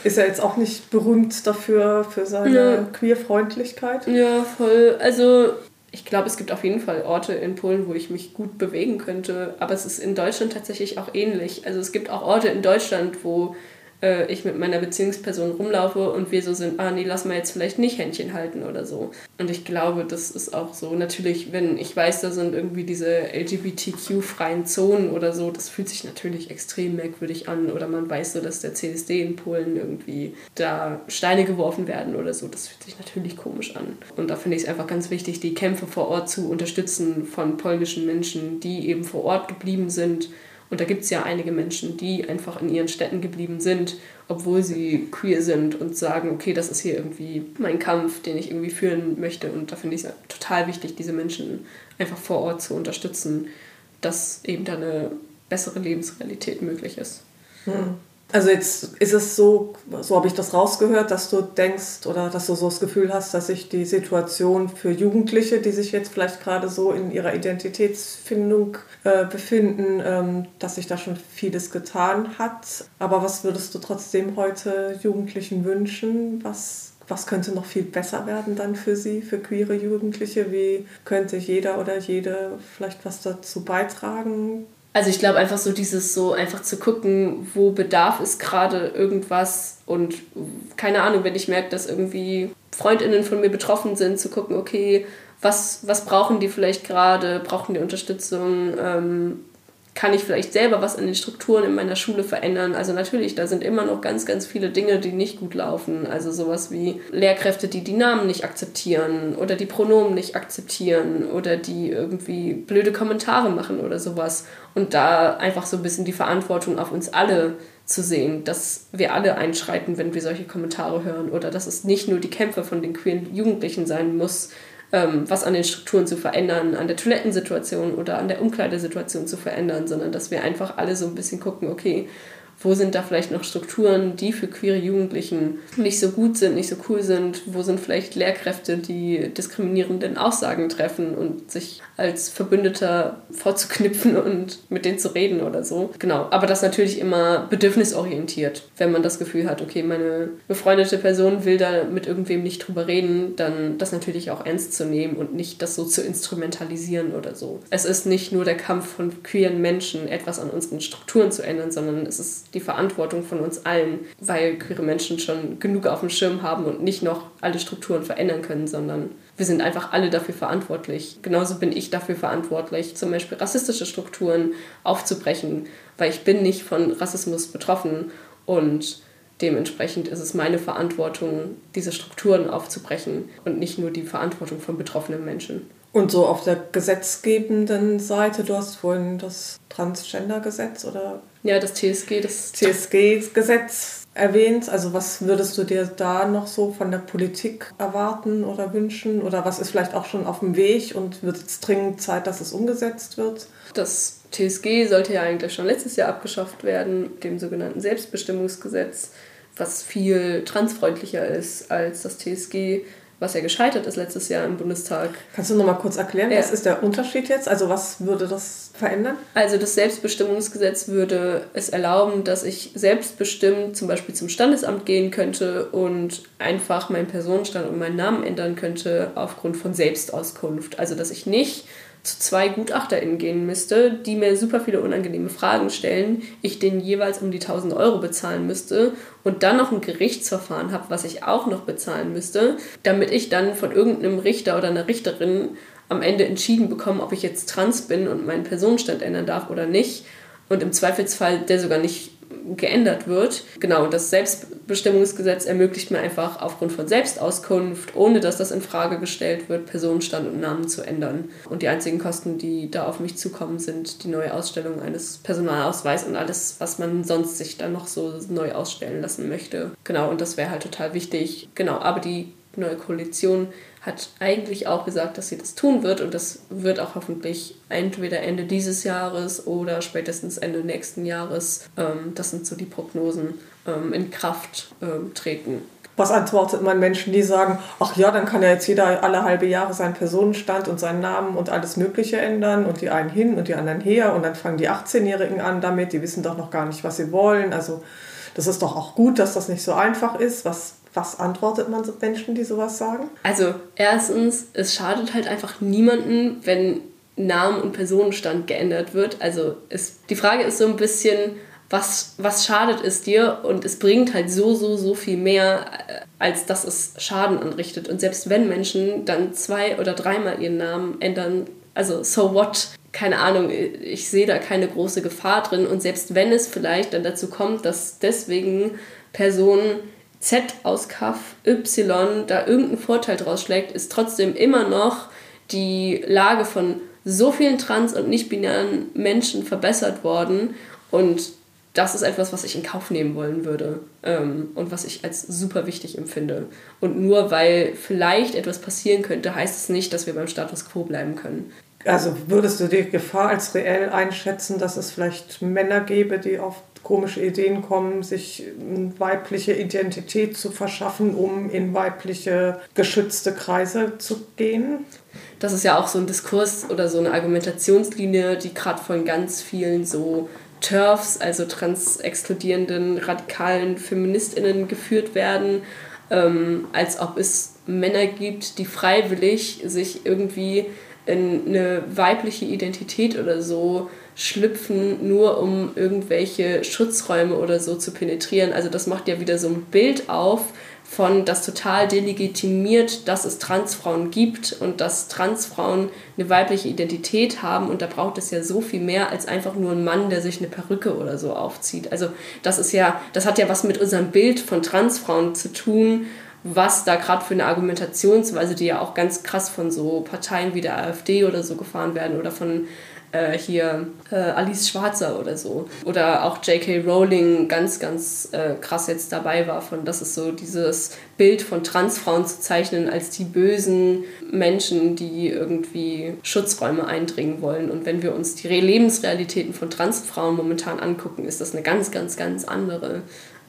ist ja jetzt auch nicht berühmt dafür, für seine ja. Queerfreundlichkeit. Ja, voll. Also ich glaube, es gibt auf jeden Fall Orte in Polen, wo ich mich gut bewegen könnte, aber es ist in Deutschland tatsächlich auch ähnlich. Also es gibt auch Orte in Deutschland, wo äh, ich mit meiner Beziehungsperson rumlaufe und wir so sind, ah nee, lass mal jetzt vielleicht nicht Händchen halten oder so. Und ich glaube, das ist auch so. Natürlich, wenn ich weiß, da sind irgendwie diese LGBTQ-freien Zonen oder so, das fühlt sich natürlich extrem merkwürdig an. Oder man weiß so, dass der CSD in Polen irgendwie da Steine geworfen werden oder so. Das fühlt sich natürlich komisch an. Und da finde ich es einfach ganz wichtig, die Kämpfe vor Ort zu unterstützen von polnischen Menschen, die eben vor Ort geblieben sind und da gibt es ja einige Menschen, die einfach in ihren Städten geblieben sind, obwohl sie queer sind und sagen, okay, das ist hier irgendwie mein Kampf, den ich irgendwie führen möchte. Und da finde ich es total wichtig, diese Menschen einfach vor Ort zu unterstützen, dass eben da eine bessere Lebensrealität möglich ist. Hm. Also jetzt ist es so, so habe ich das rausgehört, dass du denkst oder dass du so das Gefühl hast, dass sich die Situation für Jugendliche, die sich jetzt vielleicht gerade so in ihrer Identitätsfindung äh, befinden, ähm, dass sich da schon vieles getan hat. Aber was würdest du trotzdem heute Jugendlichen wünschen? Was, was könnte noch viel besser werden dann für sie, für queere Jugendliche? Wie könnte jeder oder jede vielleicht was dazu beitragen, Also ich glaube einfach so dieses so einfach zu gucken, wo bedarf es gerade irgendwas und keine Ahnung, wenn ich merke, dass irgendwie Freundinnen von mir betroffen sind, zu gucken, okay, was, was brauchen die vielleicht gerade, brauchen die Unterstützung, ähm, kann ich vielleicht selber was an den Strukturen in meiner Schule verändern. Also natürlich, da sind immer noch ganz, ganz viele Dinge, die nicht gut laufen. Also sowas wie Lehrkräfte, die die Namen nicht akzeptieren oder die Pronomen nicht akzeptieren oder die irgendwie blöde Kommentare machen oder sowas. Und da einfach so ein bisschen die Verantwortung auf uns alle zu sehen, dass wir alle einschreiten, wenn wir solche Kommentare hören oder dass es nicht nur die Kämpfe von den queeren Jugendlichen sein muss, ähm, was an den Strukturen zu verändern, an der Toilettensituation oder an der Umkleidesituation zu verändern, sondern dass wir einfach alle so ein bisschen gucken, okay, wo sind da vielleicht noch Strukturen, die für queere Jugendlichen nicht so gut sind, nicht so cool sind? Wo sind vielleicht Lehrkräfte, die diskriminierenden Aussagen treffen und sich als Verbündeter vorzuknüpfen und mit denen zu reden oder so? Genau, aber das natürlich immer bedürfnisorientiert. Wenn man das Gefühl hat, okay, meine befreundete Person will da mit irgendwem nicht drüber reden, dann das natürlich auch ernst zu nehmen und nicht das so zu instrumentalisieren oder so. Es ist nicht nur der Kampf von queeren Menschen, etwas an unseren Strukturen zu ändern, sondern es ist die Verantwortung von uns allen, weil queere Menschen schon genug auf dem Schirm haben und nicht noch alle Strukturen verändern können, sondern wir sind einfach alle dafür verantwortlich. Genauso bin ich dafür verantwortlich, zum Beispiel rassistische Strukturen aufzubrechen, weil ich bin nicht von Rassismus betroffen und dementsprechend ist es meine Verantwortung, diese Strukturen aufzubrechen und nicht nur die Verantwortung von betroffenen Menschen. Und so auf der gesetzgebenden Seite, du hast vorhin das Transgender-Gesetz oder? Ja, das TSG, das TSG-Gesetz erwähnt. Also was würdest du dir da noch so von der Politik erwarten oder wünschen? Oder was ist vielleicht auch schon auf dem Weg und wird es dringend Zeit, dass es umgesetzt wird? Das TSG sollte ja eigentlich schon letztes Jahr abgeschafft werden, dem sogenannten Selbstbestimmungsgesetz, was viel transfreundlicher ist als das TSG was ja gescheitert ist letztes Jahr im Bundestag. Kannst du noch mal kurz erklären, ja. was ist der Unterschied jetzt? Also was würde das verändern? Also das Selbstbestimmungsgesetz würde es erlauben, dass ich selbstbestimmt zum Beispiel zum Standesamt gehen könnte und einfach meinen Personenstand und meinen Namen ändern könnte aufgrund von Selbstauskunft. Also dass ich nicht zu zwei GutachterInnen gehen müsste, die mir super viele unangenehme Fragen stellen, ich denen jeweils um die 1000 Euro bezahlen müsste und dann noch ein Gerichtsverfahren habe, was ich auch noch bezahlen müsste, damit ich dann von irgendeinem Richter oder einer Richterin am Ende entschieden bekomme, ob ich jetzt trans bin und meinen Personenstand ändern darf oder nicht. Und im Zweifelsfall der sogar nicht geändert wird. Genau, das Selbstbestimmungsgesetz ermöglicht mir einfach aufgrund von Selbstauskunft, ohne dass das in Frage gestellt wird, Personenstand und Namen zu ändern. Und die einzigen Kosten, die da auf mich zukommen, sind die neue Ausstellung eines Personalausweises und alles, was man sonst sich dann noch so neu ausstellen lassen möchte. Genau, und das wäre halt total wichtig. Genau, aber die neue Koalition hat eigentlich auch gesagt, dass sie das tun wird und das wird auch hoffentlich entweder Ende dieses Jahres oder spätestens Ende nächsten Jahres, ähm, das sind so die Prognosen, ähm, in Kraft ähm, treten. Was antwortet man Menschen, die sagen, ach ja, dann kann ja jetzt jeder alle halbe Jahre seinen Personenstand und seinen Namen und alles Mögliche ändern und die einen hin und die anderen her und dann fangen die 18-Jährigen an damit, die wissen doch noch gar nicht, was sie wollen. Also das ist doch auch gut, dass das nicht so einfach ist. Was was antwortet man so Menschen, die sowas sagen? Also erstens, es schadet halt einfach niemanden, wenn Namen und Personenstand geändert wird. Also es, die Frage ist so ein bisschen, was, was schadet es dir? Und es bringt halt so, so, so viel mehr, äh, als dass es Schaden anrichtet. Und selbst wenn Menschen dann zwei oder dreimal ihren Namen ändern, also so what? Keine Ahnung, ich sehe da keine große Gefahr drin. Und selbst wenn es vielleicht dann dazu kommt, dass deswegen Personen Z aus Kaff Y da irgendeinen Vorteil draus schlägt, ist trotzdem immer noch die Lage von so vielen trans- und nicht-binären Menschen verbessert worden. Und das ist etwas, was ich in Kauf nehmen wollen würde ähm, und was ich als super wichtig empfinde. Und nur weil vielleicht etwas passieren könnte, heißt es nicht, dass wir beim Status quo bleiben können. Also würdest du die Gefahr als reell einschätzen, dass es vielleicht Männer gäbe, die auf komische Ideen kommen, sich weibliche Identität zu verschaffen, um in weibliche geschützte Kreise zu gehen. Das ist ja auch so ein Diskurs oder so eine Argumentationslinie, die gerade von ganz vielen so TERFs, also trans-exkludierenden radikalen Feministinnen geführt werden, ähm, als ob es Männer gibt, die freiwillig sich irgendwie in eine weibliche Identität oder so schlüpfen, nur um irgendwelche Schutzräume oder so zu penetrieren. Also das macht ja wieder so ein Bild auf, von das total delegitimiert, dass es Transfrauen gibt und dass Transfrauen eine weibliche Identität haben und da braucht es ja so viel mehr als einfach nur ein Mann, der sich eine Perücke oder so aufzieht. Also das ist ja, das hat ja was mit unserem Bild von Transfrauen zu tun, was da gerade für eine Argumentationsweise, die ja auch ganz krass von so Parteien wie der AfD oder so gefahren werden oder von äh, hier äh, Alice Schwarzer oder so. Oder auch J.K. Rowling ganz, ganz äh, krass jetzt dabei war, von dass es so dieses Bild von Transfrauen zu zeichnen als die bösen Menschen, die irgendwie Schutzräume eindringen wollen. Und wenn wir uns die Lebensrealitäten von Transfrauen momentan angucken, ist das eine ganz, ganz, ganz andere.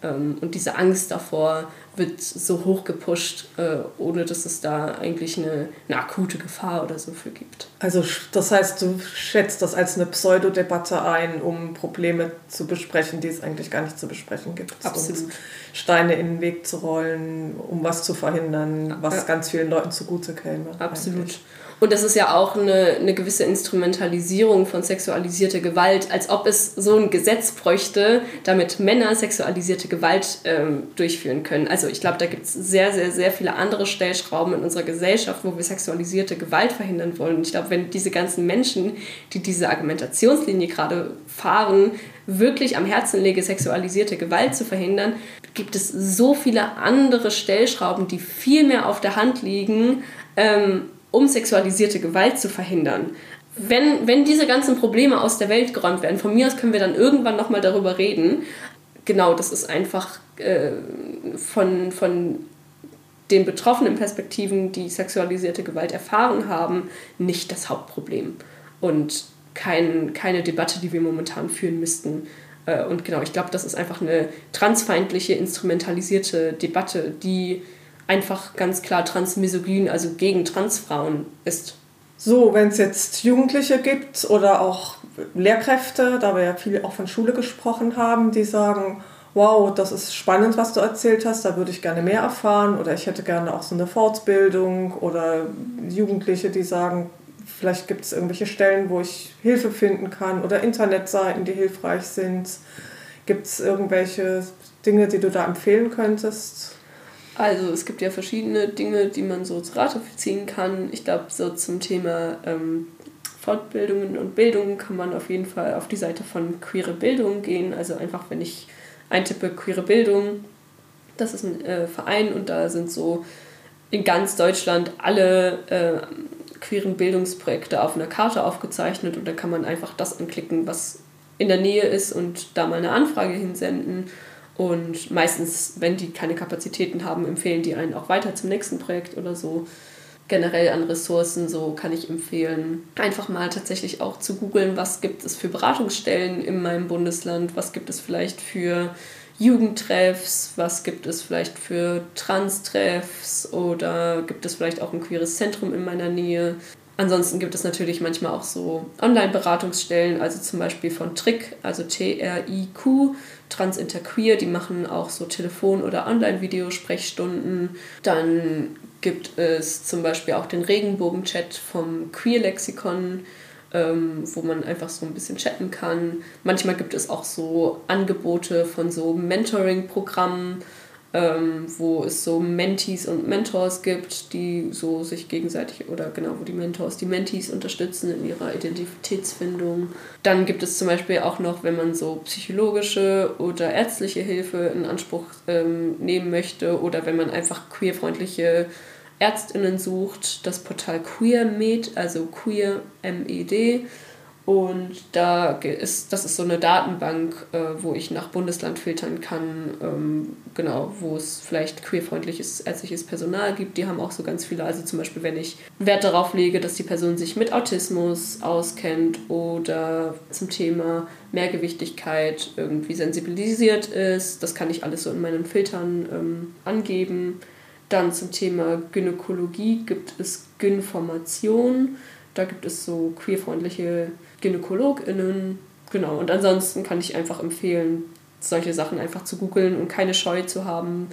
Ähm, und diese Angst davor, wird so hoch gepusht, äh, ohne dass es da eigentlich eine, eine akute Gefahr oder so für gibt. Also das heißt, du schätzt das als eine Pseudodebatte ein, um Probleme zu besprechen, die es eigentlich gar nicht zu besprechen gibt. Absolut. Und Steine in den Weg zu rollen, um was zu verhindern, was ja. ganz vielen Leuten zugute käme. Absolut. Eigentlich. Und das ist ja auch eine, eine gewisse Instrumentalisierung von sexualisierter Gewalt, als ob es so ein Gesetz bräuchte, damit Männer sexualisierte Gewalt ähm, durchführen können. Also ich glaube, da gibt es sehr, sehr, sehr viele andere Stellschrauben in unserer Gesellschaft, wo wir sexualisierte Gewalt verhindern wollen. Und ich glaube, wenn diese ganzen Menschen, die diese Argumentationslinie gerade fahren, wirklich am Herzen lege, sexualisierte Gewalt zu verhindern, gibt es so viele andere Stellschrauben, die viel mehr auf der Hand liegen, ähm, um sexualisierte Gewalt zu verhindern. Wenn, wenn diese ganzen Probleme aus der Welt geräumt werden, von mir aus können wir dann irgendwann nochmal darüber reden. Genau, das ist einfach äh, von, von den betroffenen Perspektiven, die sexualisierte Gewalt erfahren haben, nicht das Hauptproblem. Und kein, keine Debatte, die wir momentan führen müssten. Äh, und genau, ich glaube, das ist einfach eine transfeindliche, instrumentalisierte Debatte, die einfach ganz klar transmisogyn, also gegen Transfrauen ist. So, wenn es jetzt Jugendliche gibt oder auch Lehrkräfte, da wir ja viel auch von Schule gesprochen haben, die sagen, wow, das ist spannend, was du erzählt hast, da würde ich gerne mehr erfahren oder ich hätte gerne auch so eine Fortbildung oder Jugendliche, die sagen, vielleicht gibt es irgendwelche Stellen, wo ich Hilfe finden kann oder Internetseiten, die hilfreich sind. Gibt es irgendwelche Dinge, die du da empfehlen könntest? Also es gibt ja verschiedene Dinge, die man so zu Rate ziehen kann. Ich glaube, so zum Thema ähm, Fortbildungen und Bildung kann man auf jeden Fall auf die Seite von Queere Bildung gehen. Also einfach, wenn ich eintippe Queere Bildung, das ist ein äh, Verein und da sind so in ganz Deutschland alle äh, queeren Bildungsprojekte auf einer Karte aufgezeichnet und da kann man einfach das anklicken, was in der Nähe ist und da mal eine Anfrage hinsenden und meistens, wenn die keine Kapazitäten haben, empfehlen die einen auch weiter zum nächsten Projekt oder so. Generell an Ressourcen, so kann ich empfehlen, einfach mal tatsächlich auch zu googeln, was gibt es für Beratungsstellen in meinem Bundesland, was gibt es vielleicht für Jugendtreffs, was gibt es vielleicht für Trans-Treffs oder gibt es vielleicht auch ein queeres Zentrum in meiner Nähe. Ansonsten gibt es natürlich manchmal auch so Online-Beratungsstellen, also zum Beispiel von Trick, also T-R-I-Q, Trans Interqueer, die machen auch so Telefon- oder Online-Videosprechstunden. Dann gibt es zum Beispiel auch den Regenbogen-Chat vom Queer-Lexikon, ähm, wo man einfach so ein bisschen chatten kann. Manchmal gibt es auch so Angebote von so Mentoring-Programmen ähm, wo es so Mentees und Mentors gibt, die so sich gegenseitig oder genau, wo die Mentors die Mentees unterstützen in ihrer Identitätsfindung. Dann gibt es zum Beispiel auch noch, wenn man so psychologische oder ärztliche Hilfe in Anspruch ähm, nehmen möchte oder wenn man einfach queerfreundliche Ärztinnen sucht, das Portal QueerMed, also Queer MED und da ist, das ist so eine Datenbank, äh, wo ich nach Bundesland filtern kann, ähm, genau, wo es vielleicht queerfreundliches ärztliches Personal gibt. Die haben auch so ganz viele, also zum Beispiel, wenn ich Wert darauf lege, dass die Person sich mit Autismus auskennt oder zum Thema Mehrgewichtigkeit irgendwie sensibilisiert ist, das kann ich alles so in meinen Filtern ähm, angeben. Dann zum Thema Gynäkologie gibt es Gynformation. Da gibt es so queerfreundliche GynäkologInnen. Genau, und ansonsten kann ich einfach empfehlen, solche Sachen einfach zu googeln und keine Scheu zu haben,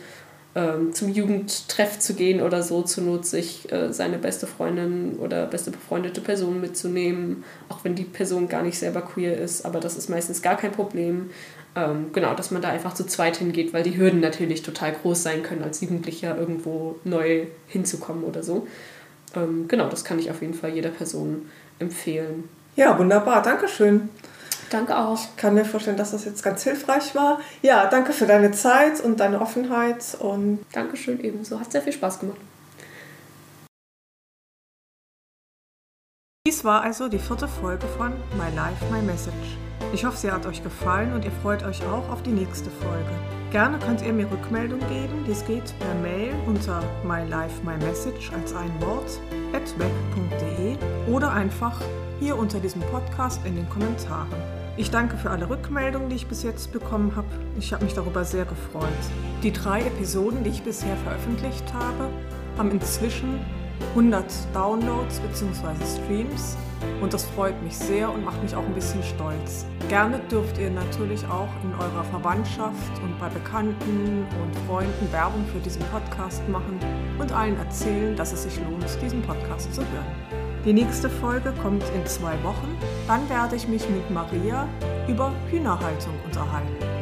ähm, zum Jugendtreff zu gehen oder so, zur Not sich äh, seine beste Freundin oder beste befreundete Person mitzunehmen, auch wenn die Person gar nicht selber queer ist, aber das ist meistens gar kein Problem. Ähm, genau, dass man da einfach zu zweit hingeht, weil die Hürden natürlich total groß sein können, als Jugendlicher irgendwo neu hinzukommen oder so. Ähm, genau, das kann ich auf jeden Fall jeder Person empfehlen. Ja, wunderbar, Dankeschön. Danke auch. Ich kann mir vorstellen, dass das jetzt ganz hilfreich war. Ja, danke für deine Zeit und deine Offenheit. Und Dankeschön ebenso. Hat sehr viel Spaß gemacht. Dies war also die vierte Folge von My Life, My Message. Ich hoffe, sie hat euch gefallen und ihr freut euch auch auf die nächste Folge. Gerne könnt ihr mir Rückmeldung geben. Dies geht per Mail unter mylifemymessage als ein Wort at web.de oder einfach hier unter diesem Podcast in den Kommentaren. Ich danke für alle Rückmeldungen, die ich bis jetzt bekommen habe. Ich habe mich darüber sehr gefreut. Die drei Episoden, die ich bisher veröffentlicht habe, haben inzwischen 100 Downloads bzw. Streams und das freut mich sehr und macht mich auch ein bisschen stolz. Gerne dürft ihr natürlich auch in eurer Verwandtschaft und bei Bekannten und Freunden Werbung für diesen Podcast machen und allen erzählen, dass es sich lohnt, diesen Podcast zu hören. Die nächste Folge kommt in zwei Wochen. Dann werde ich mich mit Maria über Hühnerhaltung unterhalten.